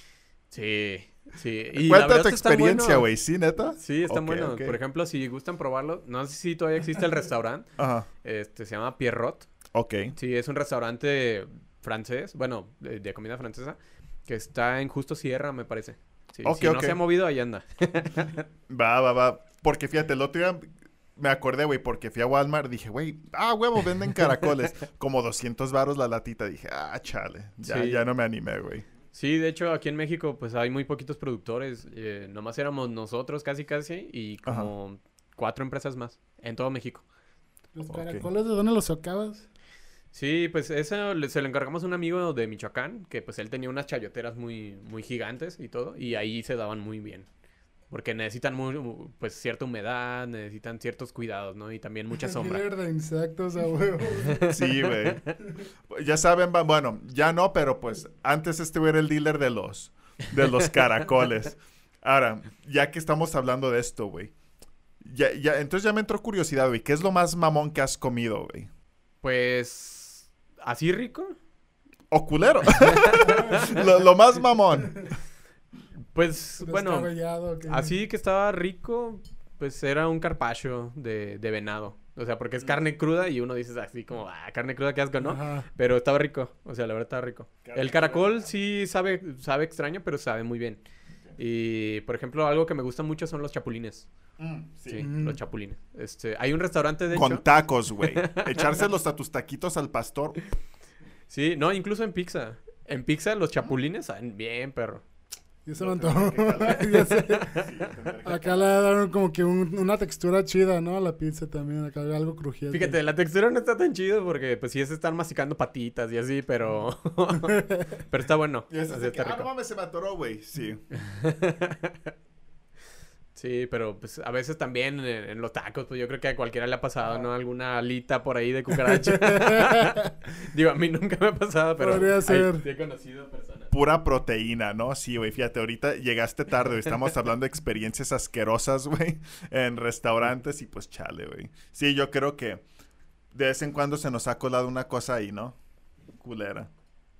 Sí, sí. Y Cuenta tu experiencia, güey. ¿Sí, neta? Sí, está okay, bueno. Okay. Por ejemplo, si gustan probarlo, no sé si todavía existe el restaurante. Ajá. Este, se llama Pierrot. Ok. Sí, es un restaurante francés, bueno, de, de comida francesa, que está en Justo Sierra, me parece. Sí, okay, si no se ha movido, ahí anda. va, va, va. Porque fíjate, el otro día me acordé, güey, porque fui a Walmart, dije, güey, ah, huevo, venden caracoles. Como 200 varos la latita. Dije, ah, chale, ya, sí. ya no me animé, güey. Sí, de hecho, aquí en México, pues hay muy poquitos productores. Eh, nomás éramos nosotros, casi, casi, y como Ajá. cuatro empresas más en todo México. ¿Los caracoles okay. de dónde los sacabas? Sí, pues eso se lo encargamos a un amigo de Michoacán, que pues él tenía unas chayoteras muy, muy gigantes y todo, y ahí se daban muy bien. Porque necesitan muy, pues cierta humedad, necesitan ciertos cuidados, ¿no? Y también mucha sombra. Mierda, insectos a huevo. sí, güey. Ya saben, bueno, ya no, pero pues antes este era el dealer de los, de los caracoles. Ahora, ya que estamos hablando de esto, güey. Ya, ya, entonces ya me entró curiosidad, güey. ¿Qué es lo más mamón que has comido, güey? Pues, ¿así rico? O culero. lo, lo más mamón. Pues, bueno, así que estaba rico, pues era un carpacho de, de, venado. O sea, porque es carne cruda y uno dice así como, ah, carne cruda, qué asco, ¿no? Ajá. Pero estaba rico, o sea, la verdad estaba rico. Carne el caracol sí sabe, sabe extraño, pero sabe muy bien. Y, por ejemplo, algo que me gusta mucho son los chapulines. Mm, sí, sí mm. los chapulines. Este, hay un restaurante de Con hecho... tacos, güey. Echárselos a tus taquitos al pastor. Sí, no, incluso en pizza. En pizza los chapulines saben bien, perro. Ya se lo antojó. ya sé. Acá le daron como que un, una textura chida, ¿no? A la pizza también. Acá algo crujiente. Fíjate, la textura no está tan chido porque, pues, sí es estar masticando patitas y así, pero. pero está bueno. Y es así que, ah, no mames, se me atoró, güey. Sí. Sí, pero pues a veces también en, los tacos, pues yo creo que a cualquiera le ha pasado, ¿no? Alguna alita por ahí de cucaracha. Digo, a mí nunca me ha pasado, pero Podría ser. he conocido personas. Pura proteína, ¿no? Sí, güey, fíjate, ahorita llegaste tarde, estamos hablando de experiencias asquerosas, güey, en restaurantes y pues chale, güey. Sí, yo creo que de vez en cuando se nos ha colado una cosa ahí, ¿no? Culera.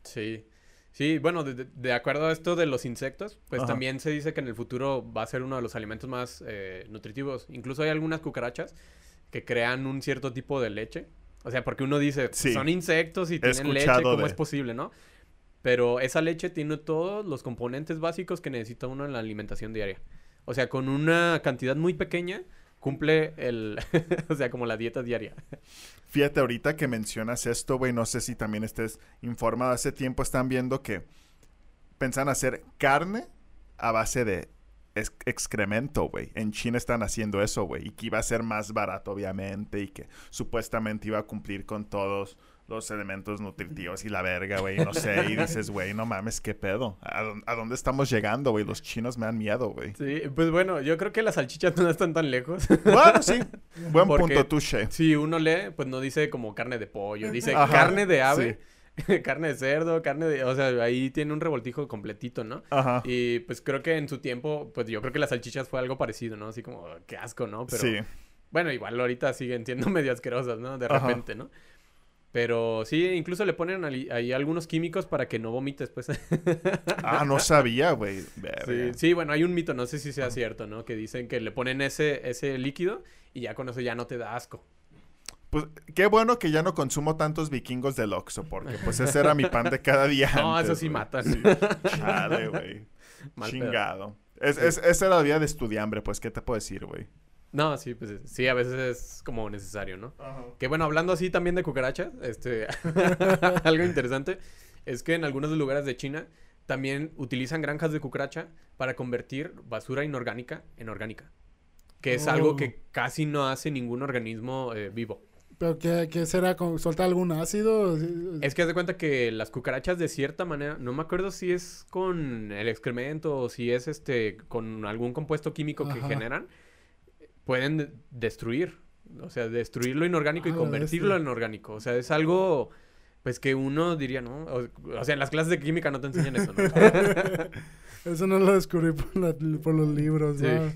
Sí. Sí, bueno, de, de, acuerdo a esto de los insectos, pues Ajá. también se dice que en el futuro va a ser uno de los alimentos más eh, nutritivos. Incluso hay algunas cucarachas que crean un cierto tipo de leche. O sea, porque uno dice, Sí. son insectos y tienen leche, ¿cómo de- es posible, no? Pero esa leche tiene todos los componentes básicos que necesita uno en la alimentación diaria. O sea, con una cantidad muy pequeña cumple el, o sea, como la dieta diaria. Fíjate, ahorita que mencionas esto, güey, no sé si también estés informado. Hace tiempo están viendo que pensan hacer carne a base de ex- excremento, güey. En China están haciendo eso, güey. Y que iba a ser más barato, obviamente. Y que supuestamente iba a cumplir con todos los elementos nutritivos y la verga, güey. No sé. Y dices, güey, no mames, qué pedo. ¿A, dó- a dónde estamos llegando, güey? Los chinos me dan miedo, güey. Sí, pues bueno, yo creo que las salchichas no están tan lejos. Bueno, sí. Buen Porque- punto, touche. Si uno lee, pues no dice como carne de pollo, dice Ajá, carne de ave, carne de cerdo, carne de... O sea, ahí tiene un revoltijo completito, ¿no? Ajá. Y pues creo que en su tiempo, pues yo creo que las salchichas fue algo parecido, ¿no? Así como, qué asco, ¿no? Pero Sí. bueno, igual ahorita siguen siendo medio asquerosas, ¿no? De Ajá. repente, ¿no? Pero sí, incluso le ponen ahí algunos químicos para que no vomites, pues. Ah, no sabía, güey. Sí, bueno, hay un mito, no sé si sea cierto, ¿no? Que dicen que le ponen ese, ese líquido y ya con eso ya no te da asco. Pues qué bueno que ya no consumo tantos vikingos del Oxxo, porque pues ese era mi pan de cada día. No, antes, eso sí matan. Sí. Chale, güey. Chingado. Es, es- esa era la vida de estudiambre, pues, ¿qué te puedo decir, güey? No, sí, pues sí, a veces es como necesario, ¿no? Que bueno, hablando así también de cucarachas, este, algo interesante es que en algunos lugares de China también utilizan granjas de cucaracha para convertir basura inorgánica en orgánica. Que es algo Oh. que casi no hace ningún organismo eh, vivo. ¿Pero qué, qué será? ¿Con- ¿Solta algún ácido? Es que haz de cuenta que las cucarachas de cierta manera, no me acuerdo si es con el excremento o si es este con algún compuesto químico que Ajá. generan, pueden de- destruir, o sea, destruir lo inorgánico y Ah, convertirlo en orgánico. O sea, es algo pues que uno diría, ¿no? O, o sea, en las clases de química no te enseñan eso, ¿no? Eso no lo descubrí por, la- por los libros, Sí. ¿no?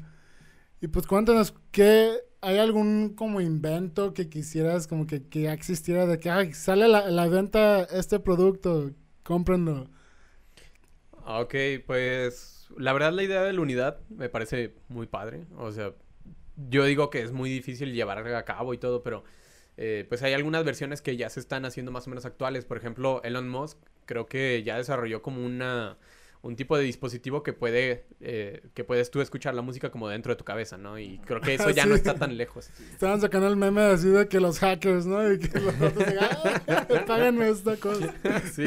Y pues cuéntanos, ¿qué, ¿hay algún como invento que quisieras como que, que ya existiera de que ay, sale a la, la venta este producto, cómprenlo? Ok, pues la verdad la idea de la unidad me parece muy padre. O sea, yo digo que es muy difícil llevar a cabo y todo, pero eh, pues hay algunas versiones que ya se están haciendo más o menos actuales. Por ejemplo, Elon Musk creo que ya desarrolló como una un tipo de dispositivo que puede eh, que puedes tú escuchar la música como dentro de tu cabeza, ¿no? Y creo que eso ya no está tan lejos. Estaban sacando el meme así de que los hackers, ¿no? Y que los otros digan, "Ah, páganme esta cosa. Sí,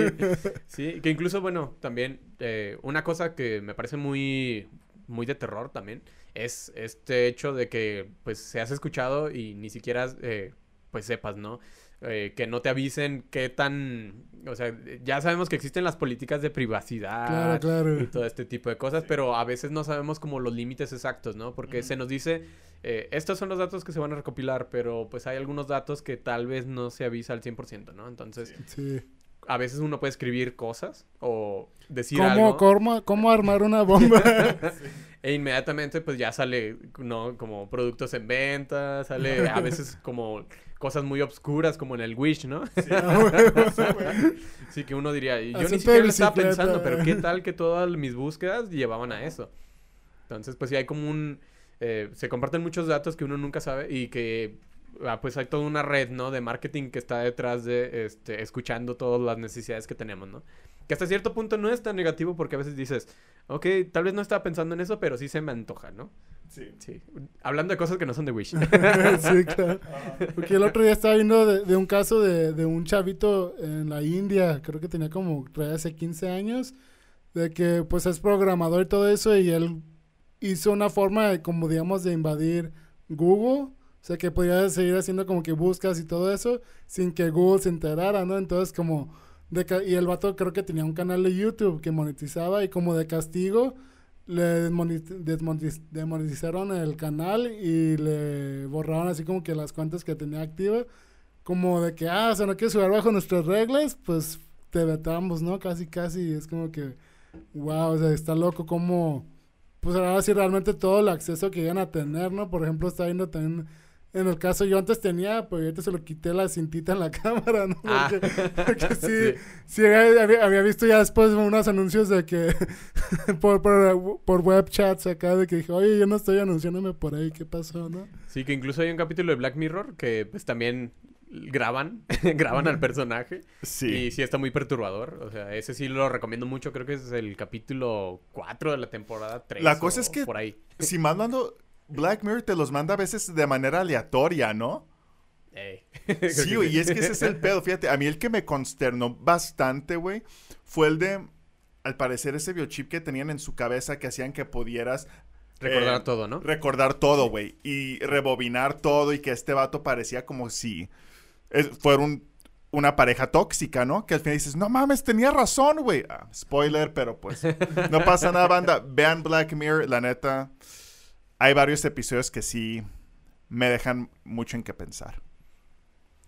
sí, que incluso, bueno, también eh, una cosa que me parece muy, muy de terror también es este hecho de que, pues, seas escuchado y ni siquiera, eh, pues, sepas, ¿no? Eh, que no te avisen qué tan, o sea, ya sabemos que existen las políticas de privacidad Claro, claro. y todo este tipo de cosas, pero a veces no sabemos como los límites exactos, ¿no? Porque se nos dice, eh, estos son los datos que se van a recopilar, pero pues hay algunos datos que tal vez no se avisa al 100%, ¿no? Entonces, Sí. A veces uno puede escribir cosas o decir ¿Cómo, algo cómo, ¿Cómo armar una bomba? e inmediatamente pues ya sale, ¿no? Como productos en venta, sale a veces como cosas muy obscuras como en el Wish, ¿no? Sí, que uno diría, yo ni siquiera lo estaba pensando, pero qué tal que todas mis búsquedas llevaban a eso. Entonces, pues sí hay como un... eh, se comparten muchos datos que uno nunca sabe y que ah, pues hay toda una red, ¿no? De marketing que está detrás de, este, escuchando todas las necesidades que tenemos, ¿no? Que hasta cierto punto no es tan negativo porque a veces dices, ok, tal vez no estaba pensando en eso, pero sí se me antoja, ¿no? Sí. Sí. Hablando de cosas que no son de Wish. sí, claro. Porque el otro día estaba viendo de, de un caso de, de un chavito en la India, creo que tenía como hace 15 años, de que pues es programador y todo eso, y él hizo una forma de, como digamos, de invadir Google. O sea, que podía seguir haciendo como que buscas y todo eso sin que Google se enterara, ¿no? Entonces, como... De y el vato creo que tenía un canal de YouTube que monetizaba y como de castigo le desmonetizaron el canal y le borraron así como que las cuentas que tenía activa. Como de que, ah, o sea, no quieres jugar bajo nuestras reglas, pues te vetamos, ¿no? Casi, casi. Es como que, wow, o sea, está loco como, pues ahora sí realmente todo el acceso que iban a tener, ¿no? Por ejemplo, está viendo también en el caso, yo antes tenía, pues ahorita se lo quité la cintita en la cámara, ¿no? Ah. Porque, sí, sí, había, había, visto ya después unos anuncios de que por, por, por web chats acá de que dije, oye, yo no estoy anunciándome por ahí, ¿qué pasó, no? Sí, que incluso hay un capítulo de Black Mirror que pues también graban, graban al personaje. Sí. Y sí está muy perturbador. O sea, ese sí lo recomiendo mucho. Creo que es el capítulo 4 de la temporada 3. La cosa es que Por ahí. si mando Black Mirror te los manda a veces de manera aleatoria, ¿no? Sí, güey, y es que ese es el pedo. Fíjate, a mí el que me consternó bastante, güey, fue el de, al parecer, ese biochip que tenían en su cabeza que hacían que pudieras Recordar eh, todo, ¿no? Recordar todo, güey. Y rebobinar todo y que este vato parecía como si es- fuera un- una pareja tóxica, ¿no? Que al final dices, no mames, tenía razón, güey. Ah, spoiler, pero pues no pasa nada, banda. Vean Black Mirror, la neta. Hay varios episodios que sí me dejan mucho en qué pensar.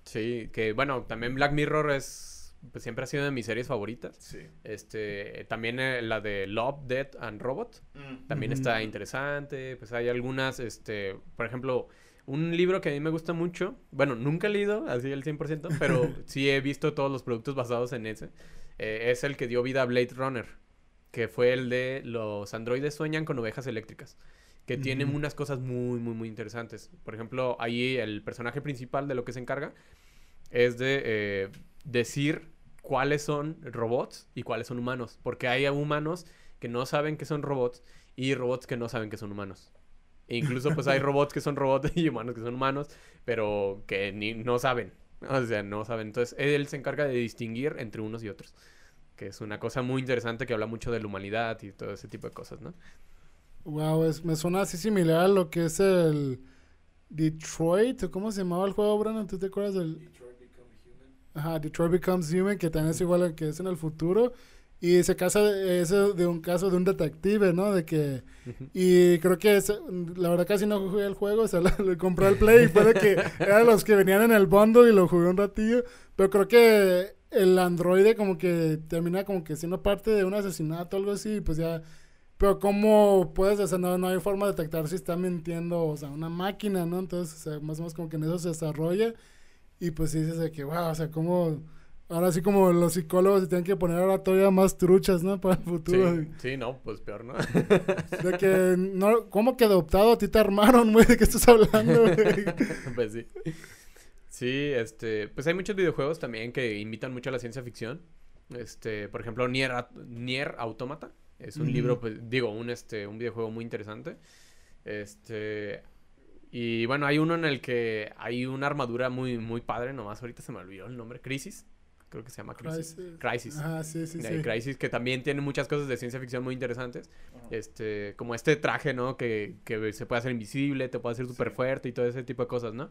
Sí, que bueno, también Black Mirror es. Pues siempre ha sido de mis series favoritas. Sí. Este, también eh, la de Love, Death and Robot. También Ujú. está interesante. Pues hay algunas, este, por ejemplo, un libro que a mí me gusta mucho. Bueno, nunca he leído así el 100%, pero sí he visto todos los productos basados en ese. eh, es el que dio vida a Blade Runner, que fue el de los androides sueñan con ovejas eléctricas. Que tiene Ujú. unas cosas muy, muy, muy interesantes. Por ejemplo, ahí el personaje principal de lo que se encarga es de eh, decir cuáles son robots y cuáles son humanos. Porque hay humanos que no saben que son robots y robots que no saben que son humanos. E incluso pues hay robots que son robots y humanos que son humanos, pero que ni, no saben. O sea, no saben. Entonces él se encarga de distinguir entre unos y otros. Que es una cosa muy interesante que habla mucho de la humanidad y todo ese tipo de cosas, ¿no? Wow, es, me suena así similar a lo que es el Detroit, ¿o ¿cómo se llamaba el juego, Brandon? ¿Tú te acuerdas del...? Ajá, Detroit Becomes Human, que también es igual al que es en el futuro. Y se casa de, es de un caso de un detective, ¿no? De que... Y creo que es- la verdad casi no jugué el juego, o sea, le, le compré el Play y fue de que eran los que venían en el bundle y lo jugué un ratillo. Pero creo que el androide como que termina como que siendo parte de un asesinato o algo así, y pues ya... Pero cómo puedes, o sea, no, no hay forma de detectar si está mintiendo, o sea, una máquina, ¿no? Entonces, o sea, más o menos como que en eso se desarrolla. Y pues sí dices de que, wow, o sea, como... Ahora sí como los psicólogos se tienen que poner ahora todavía más truchas, ¿no? Para el futuro. Sí, sí, no, pues peor, ¿no? De que, no, ¿cómo que adoptado a ti te armaron, güey? ¿De qué estás hablando, güey? pues sí. Sí, este, pues hay muchos videojuegos también que imitan mucho a la ciencia ficción. Este, por ejemplo, Nier, Nier Automata. Es un Ujú. libro, pues, digo, un, este, un videojuego muy interesante. Este, y bueno, hay uno en el que hay una armadura muy, muy padre, nomás ahorita se me olvidó el nombre, Crisis. Creo que se llama Crisis. Crisis. Crisis. Ah, sí, sí, sí. Crisis, que también tiene muchas cosas de ciencia ficción muy interesantes. Este, como este traje, ¿no? Que, que se puede hacer invisible, te puede hacer súper fuerte y todo ese tipo de cosas, ¿no?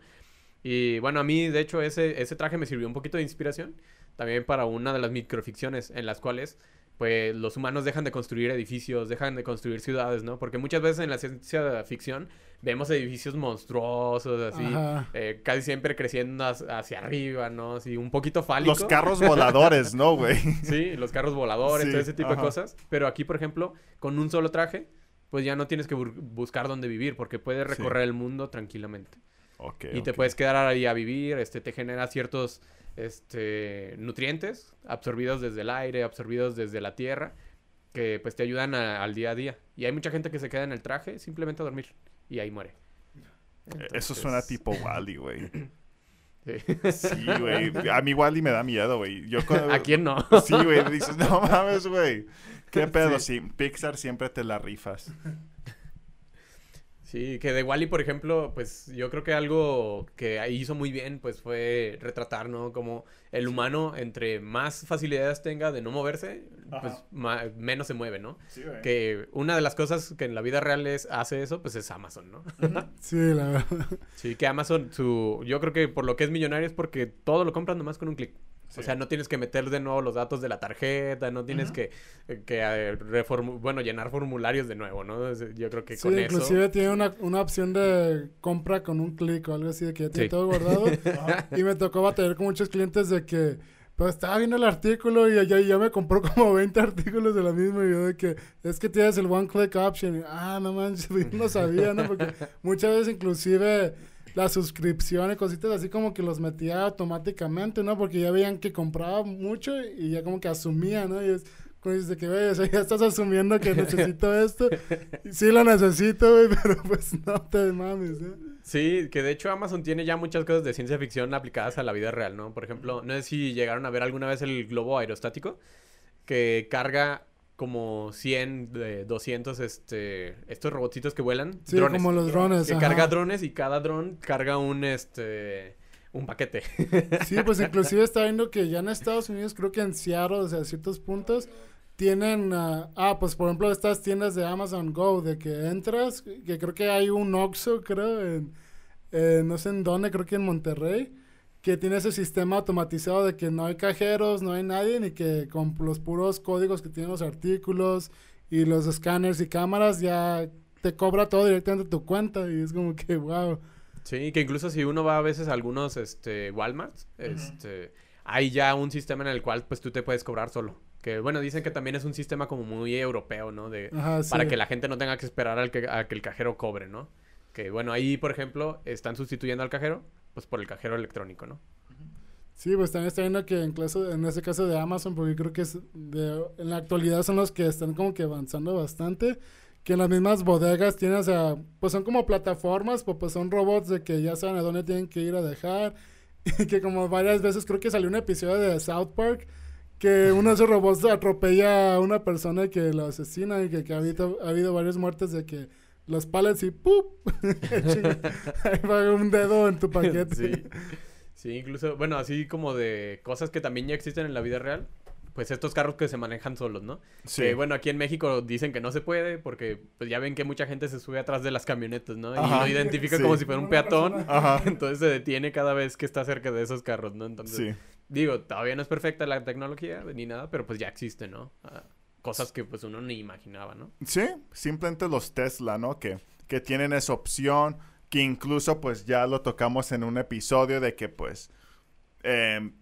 Y bueno, a mí, de hecho, ese, ese traje me sirvió un poquito de inspiración también para una de las microficciones en las cuales, pues, los humanos dejan de construir edificios, dejan de construir ciudades, ¿no? Porque muchas veces en la ciencia ficción vemos edificios monstruosos, así, eh, casi siempre creciendo hacia, hacia arriba, ¿no? Así, un poquito fálico. Los carros voladores, ¿no, güey? Sí, los carros voladores, Sí, todo ese tipo ajá. de cosas. Pero aquí, por ejemplo, con un solo traje, pues ya no tienes que buscar dónde vivir, porque puedes Sí. recorrer el mundo tranquilamente. Ok, y te puedes quedar ahí a vivir, este, te genera ciertos este, nutrientes absorbidos desde el aire, absorbidos desde la tierra, que pues te ayudan a- al día a día. Y hay mucha gente que se queda en el traje simplemente a dormir y ahí muere. Eso suena tipo Wally, güey. sí. Sí, güey. A mí Wally me da miedo, güey. Yo cuando- ¿A quién no? Sí, güey. Dices, no mames, güey. ¿Qué pedo? Sí. Pixar siempre te la rifas. Sí, que de Wally, por ejemplo, pues yo creo que algo que hizo muy bien, pues fue retratar, ¿no? Como el humano, entre más facilidades tenga de no moverse, pues ma- menos se mueve, ¿no? Sí, güey. Que una de las cosas que en la vida real es, hace eso, pues es Amazon, ¿no? Sí, la verdad. sí, que Amazon, su, yo creo que por lo que es millonario es porque todo lo compran nomás con un clic. O sea, no tienes que meter de nuevo los datos de la tarjeta, no tienes que, que eh, reformu- bueno, llenar formularios de nuevo, ¿no? Yo creo que Sí, con inclusive tiene una, una opción de compra con un clic o algo así, de que ya tiene Sí. todo guardado. y me tocó batallar con muchos clientes de que, pues estaba viendo el artículo y ya, ya me compró como 20 artículos de la misma y yo de que, es que tienes el one click option. Y, ah, no manches, yo no sabía, ¿no? Porque muchas veces inclusive la suscripción y cositas así como que los metía automáticamente, ¿no? Porque ya veían que compraba mucho y ya como que asumía, ¿no? Y es como dices de que, güey, o sea, ya estás asumiendo que necesito esto. Sí lo necesito, güey, pero pues no te mames, ¿no? Sí, que de hecho Amazon tiene ya muchas cosas de ciencia ficción aplicadas a la vida real, ¿no? Por ejemplo, no sé si llegaron a ver alguna vez el globo aerostático que carga como 100, de 200, este, estos robotcitos que vuelan, Sí, drones, como los drones. que ajá. carga drones y cada dron carga un, este, un paquete. Sí, pues inclusive está viendo que ya en Estados Unidos, creo que en Seattle, o sea, ciertos puntos, tienen, ah, ah, pues por ejemplo estas tiendas de Amazon Go, de que entras, que creo que hay un Oxxo, creo, en, eh, no sé en dónde, creo que en Monterrey, que tiene ese sistema automatizado de que no hay cajeros, no hay nadie, ni que con los puros códigos que tienen los artículos y los escáneres y cámaras ya te cobra todo directamente a tu cuenta y es como que, wow. Sí, que incluso si uno va a veces a algunos, este, Walmarts, este, hay ya un sistema en el cual, pues, tú te puedes cobrar solo. Que, bueno, dicen que también es un sistema como muy europeo, ¿no? De, Ajá, sí. para que la gente no tenga que esperar al que, a que el cajero cobre, ¿no? Que bueno, ahí, por ejemplo, están sustituyendo al cajero, pues por el cajero electrónico, ¿no? Sí, pues también está viendo que en, en ese caso de Amazon, porque creo que es de- en la actualidad son los que están como que avanzando bastante, que en las mismas bodegas tienen, o sea, pues son como plataformas, pues, pues son robots de que ya saben a dónde tienen que ir a dejar, y que como varias veces creo que salió un episodio de South Park, que uno de esos robots atropella a una persona que lo asesina y que, que ha, habido, ha habido varias muertes de que los pallets y ¡pup! Ahí va un dedo en tu paquete. sí. Sí, incluso, bueno, así como de cosas que también ya existen en la vida real, pues estos carros que se manejan solos, ¿no? Sí. Que bueno, aquí en México dicen que no se puede porque pues ya ven que mucha gente se sube atrás de las camionetas, ¿no? Y Ajá. lo identifica Sí. como si fuera un peatón. Ajá. Entonces se detiene cada vez que está cerca de esos carros, ¿no? Entonces, Sí. digo, todavía no es perfecta la tecnología ni nada, pero pues ya existe, ¿no? Ah, cosas que pues uno ni imaginaba, ¿no? Sí, simplemente los Tesla, ¿no? Que, que tienen esa opción, que incluso pues ya lo tocamos en un episodio de que pues em,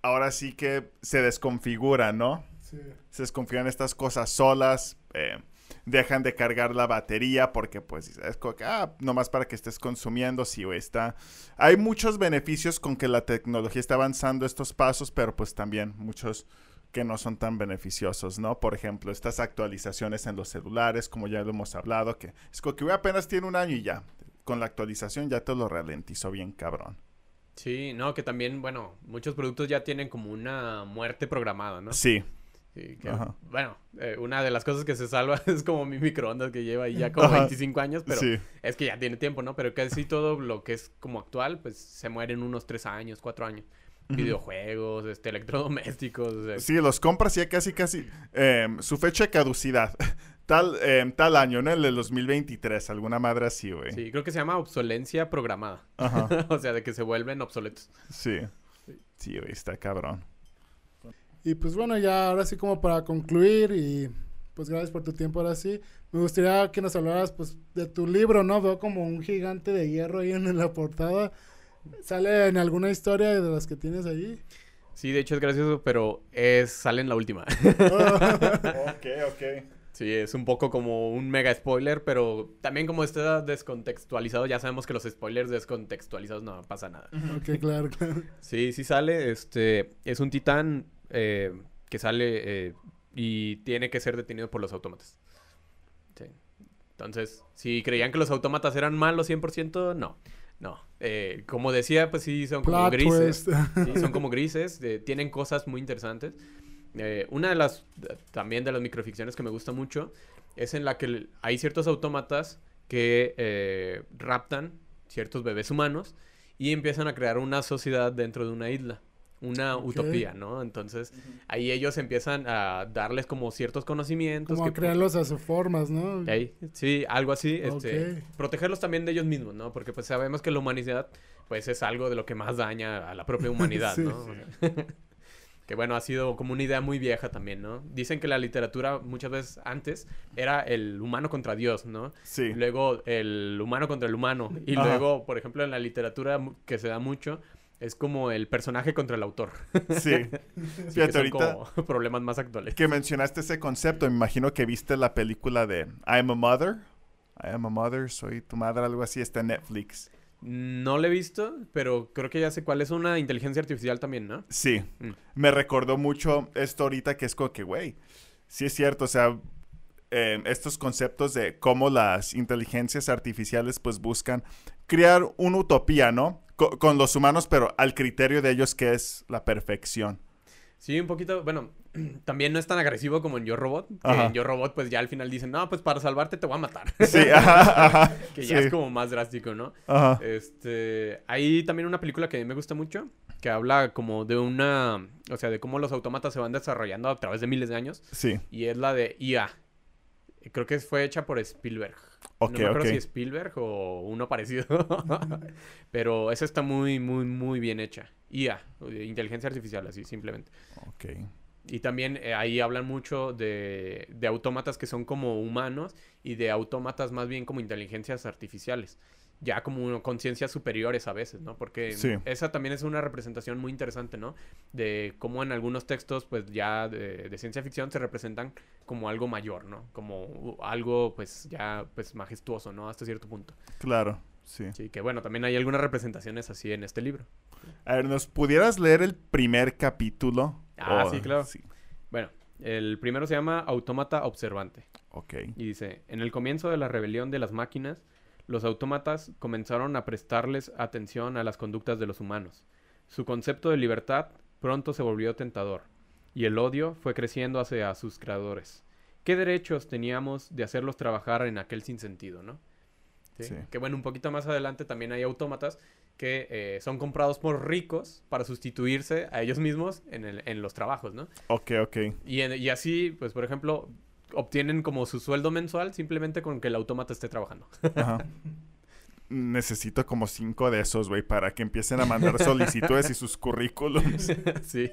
ahora sí que se desconfigura, ¿no? Sí. Se desconfiguran estas cosas solas, em, dejan de cargar la batería porque pues es como que, ah, nomás para que estés consumiendo, sí, güey, está... Hay muchos beneficios con que la tecnología está avanzando estos pasos, pero pues también muchos que no son tan beneficiosos, ¿no? Por ejemplo, estas actualizaciones en los celulares, como ya lo hemos hablado, que es como que güey, apenas tiene un año y ya, con la actualización ya te lo ralentizó bien cabrón. Sí, no, que también, bueno, muchos productos ya tienen como una muerte programada, ¿no? Sí, Sí, que, Ajá. bueno, eh, una de las cosas que se salva es como mi microondas que lleva ahí ya como Ajá. 25 años, pero sí, es que ya tiene tiempo, ¿no? Pero casi todo lo que es como actual, pues se muere en unos 3 años, 4 años. Videojuegos, este, electrodomésticos, o sea, sí, los compras ya casi, casi, em, su fecha de caducidad, tal, em, tal año, ¿no? El del 2023, alguna madre así, güey. sí, creo que se llama obsolencia programada. Ajá, o sea, de que se vuelven obsoletos. sí, sí, güey, está cabrón. Y pues bueno, ya ahora sí como para concluir y pues gracias por tu tiempo ahora sí. Me gustaría que nos hablaras pues de tu libro, ¿no? Veo como un gigante de hierro ahí en la portada. ¿Sale en alguna historia de las que tienes ahí? Sí, de hecho es gracioso, pero es, sale en la última. ok, ok. Sí, es un poco como un mega spoiler, pero también como está descontextualizado, ya sabemos que los spoilers descontextualizados no pasa nada. ok, claro, claro. Sí, sí sale. Este es un titán eh, que sale eh, y tiene que ser detenido por los autómatas. Sí. Entonces, si creían que los autómatas eran malos 100%, no. No. Eh, como decía, pues sí, son como Plot grises. Sí, son como grises. eh, tienen cosas muy interesantes. Eh, una de las, también de las microficciones que me gusta mucho, es en la que hay ciertos autómatas que eh, raptan ciertos bebés humanos y empiezan a crear una sociedad dentro de una isla. Una utopía, ¿no? Entonces, ahí ellos empiezan a darles como ciertos conocimientos. Como que, a crearlos a sus formas, ¿no? Sí, algo así. Este. Protegerlos también de ellos mismos, ¿no? Porque pues sabemos que la humanidad, pues es algo de lo que más daña a la propia humanidad, Sí. ¿no? que bueno, ha sido como una idea muy vieja también, ¿no? Dicen que la literatura muchas veces antes era el humano contra Dios, ¿no? Sí. Luego el humano contra el humano. Y Ajá. luego, por ejemplo, en la literatura que se da mucho, es como el personaje contra el autor. Sí. Que Fíjate, son ahorita como problemas más actuales. que mencionaste ese concepto, me imagino que viste la película de I am a mother. I am a mother, soy tu madre, algo así, está en Netflix. No lo he visto, pero creo que ya sé cuál es una inteligencia artificial también, ¿no? Sí, Mm. me recordó mucho esto ahorita que es como que, güey, sí es cierto, o sea, eh, estos conceptos de cómo las inteligencias artificiales pues buscan crear una utopía, ¿no? Co- con los humanos, pero al criterio de ellos que es la perfección. Sí, un poquito, bueno, también no es tan agresivo como en Yo Robot. Que en Yo Robot, pues ya al final dicen, no, pues para salvarte te voy a matar. Sí, ajá, ajá. que ya sí, es como más drástico, ¿no? Ajá. Este, hay también una película que a mí me gusta mucho, que habla como de una, o sea, de cómo los autómatas se van desarrollando a través de miles de años, Sí, y es la de IA. Creo que fue hecha por Spielberg. no me acuerdo si Spielberg o uno parecido. Pero esa está muy, muy, muy bien hecha. IA, inteligencia artificial, así, simplemente. Ok. Y también eh, ahí hablan mucho de, de autómatas que son como humanos y de autómatas más bien como inteligencias artificiales. Ya como conciencias superiores a veces, ¿no? Porque Sí. esa también es una representación muy interesante, ¿no? De cómo en algunos textos, pues ya de, de ciencia ficción se representan como algo mayor, ¿no? Como algo, pues ya, pues majestuoso, ¿no? Hasta cierto punto. Claro, sí. Sí, que bueno, también hay algunas representaciones así en este libro. A ver, ¿nos pudieras leer el primer capítulo? Ah, O- sí, claro. Sí, Bueno, el primero se llama Autómata Observante. ok. Y dice, en el comienzo de la rebelión de las máquinas, los autómatas comenzaron a prestarles atención a las conductas de los humanos. Su concepto de libertad pronto se volvió tentador, y el odio fue creciendo hacia sus creadores. ¿Qué derechos teníamos de hacerlos trabajar en aquel sinsentido, no? Sí. Sí. Que bueno, un poquito más adelante también hay autómatas que eh, son comprados por ricos para sustituirse a ellos mismos en, el- en los trabajos, ¿no? Ok, ok. Y, en- y así, pues, por ejemplo, obtienen como su sueldo mensual simplemente con que el autómata esté trabajando. Ajá. Necesito como cinco de esos, güey, para que empiecen a mandar solicitudes y sus currículums. sí.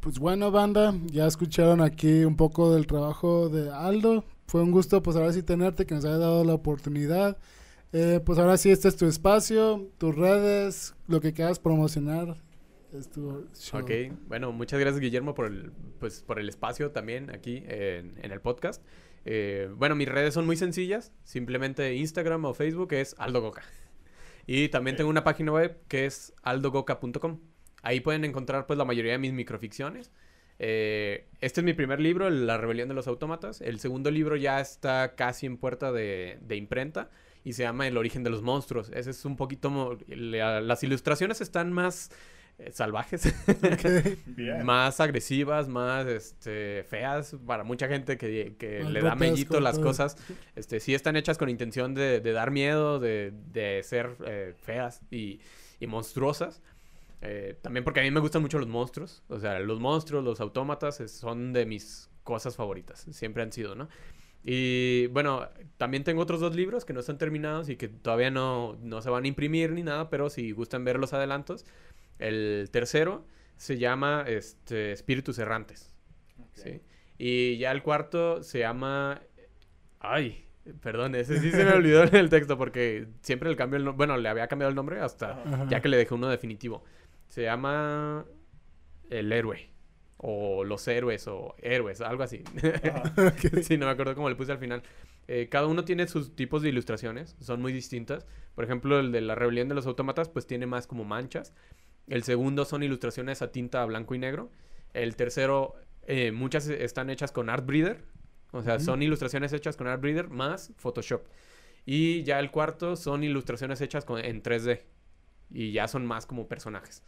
Pues bueno, banda, ya escucharon aquí un poco del trabajo de Aldo. Fue un gusto, pues ahora sí tenerte, que nos haya dado la oportunidad. Eh, pues ahora sí, este es tu espacio, tus redes, lo que quieras promocionar. Es tu show. Ok, bueno, muchas gracias Guillermo por el, pues, por el espacio también aquí en, en el podcast. Eh, bueno, mis redes son muy sencillas, simplemente Instagram o Facebook es Aldo Goca. Y también tengo una página web que es aldogoca.com. Ahí pueden encontrar pues la mayoría de mis microficciones. Eh, este es mi primer libro, La Rebelión de los Autómatas. El segundo libro ya está casi en puerta de, de imprenta y se llama El origen de los monstruos. Ese es un poquito... las ilustraciones están más salvajes. Bien. más agresivas, más este, feas para mucha gente que, que le da mellito las todo. cosas. Este, sí están hechas con intención de, de dar miedo, de, de ser eh, feas y, y monstruosas. Eh, también porque a mí me gustan mucho los monstruos. O sea, los monstruos, los autómatas es- son de mis cosas favoritas. Siempre han sido, ¿no? Y bueno, también tengo otros dos libros que no están terminados y que todavía no, no se van a imprimir ni nada, pero si gustan ver los adelantos. El tercero se llama este, Espíritus Errantes. ¿sí? Y ya el cuarto se llama... Ay, perdón, ese sí se me olvidó en el texto porque siempre le cambio el nombre. Bueno, le había cambiado el nombre hasta Ajá. ya que le dejé uno definitivo. Se llama El Héroe. O Los Héroes o Héroes, algo así. sí, no me acuerdo cómo le puse al final. Eh, cada uno tiene sus tipos de ilustraciones, son muy distintas. Por ejemplo, el de la rebelión de los autómatas, pues tiene más como manchas. El segundo son ilustraciones a tinta blanco y negro. El tercero, eh, muchas están hechas con Artbreeder. O sea, son ilustraciones hechas con Artbreeder más Photoshop. Y ya el cuarto son ilustraciones hechas con, en 3D. Y ya son más como personajes.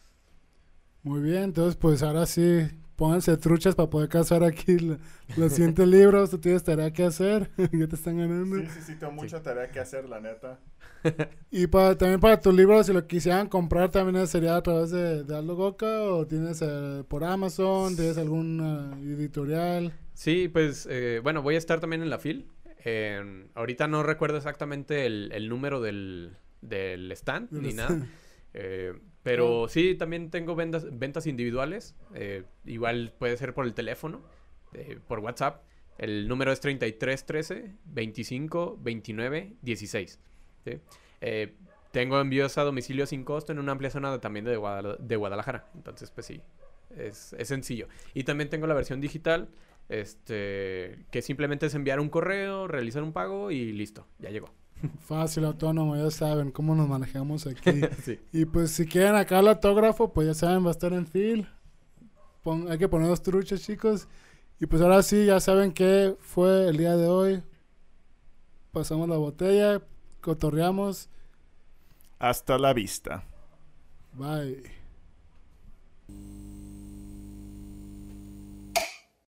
Muy bien, entonces pues ahora sí, pónganse truchas para poder cazar aquí la- los siguientes libros. Tú tienes tarea que hacer, ya te están ganando. Sí, sí, sí, tengo mucha tarea que hacer, la neta. Y para, también para tu libro, si lo quisieran comprar, también sería a través de, de Aldo Goca o tienes eh, por Amazon, tienes alguna editorial. Sí, pues eh, bueno, voy a estar también en la FIL. Eh, ahorita no recuerdo exactamente el, el número del, del stand de ni nada. Eh, Pero sí, también tengo ventas, ventas individuales. Eh, igual puede ser por el teléfono, eh, por WhatsApp. El número es 3313 25 29 16. ¿sí? Eh, tengo envíos a domicilio sin costo en una amplia zona también de, Guadal- de Guadalajara. Entonces, pues sí, es, es sencillo. Y también tengo la versión digital, este, que simplemente es enviar un correo, realizar un pago y listo, ya llegó. Fácil, autónomo, ya saben cómo nos manejamos aquí. sí. y pues si quieren acá el autógrafo, pues ya saben, va a estar en fil. Pon- hay que poner los truchos, chicos. Y pues ahora sí, ya saben qué fue el día de hoy. Pasamos la botella, cotorreamos. Hasta la vista. Bye.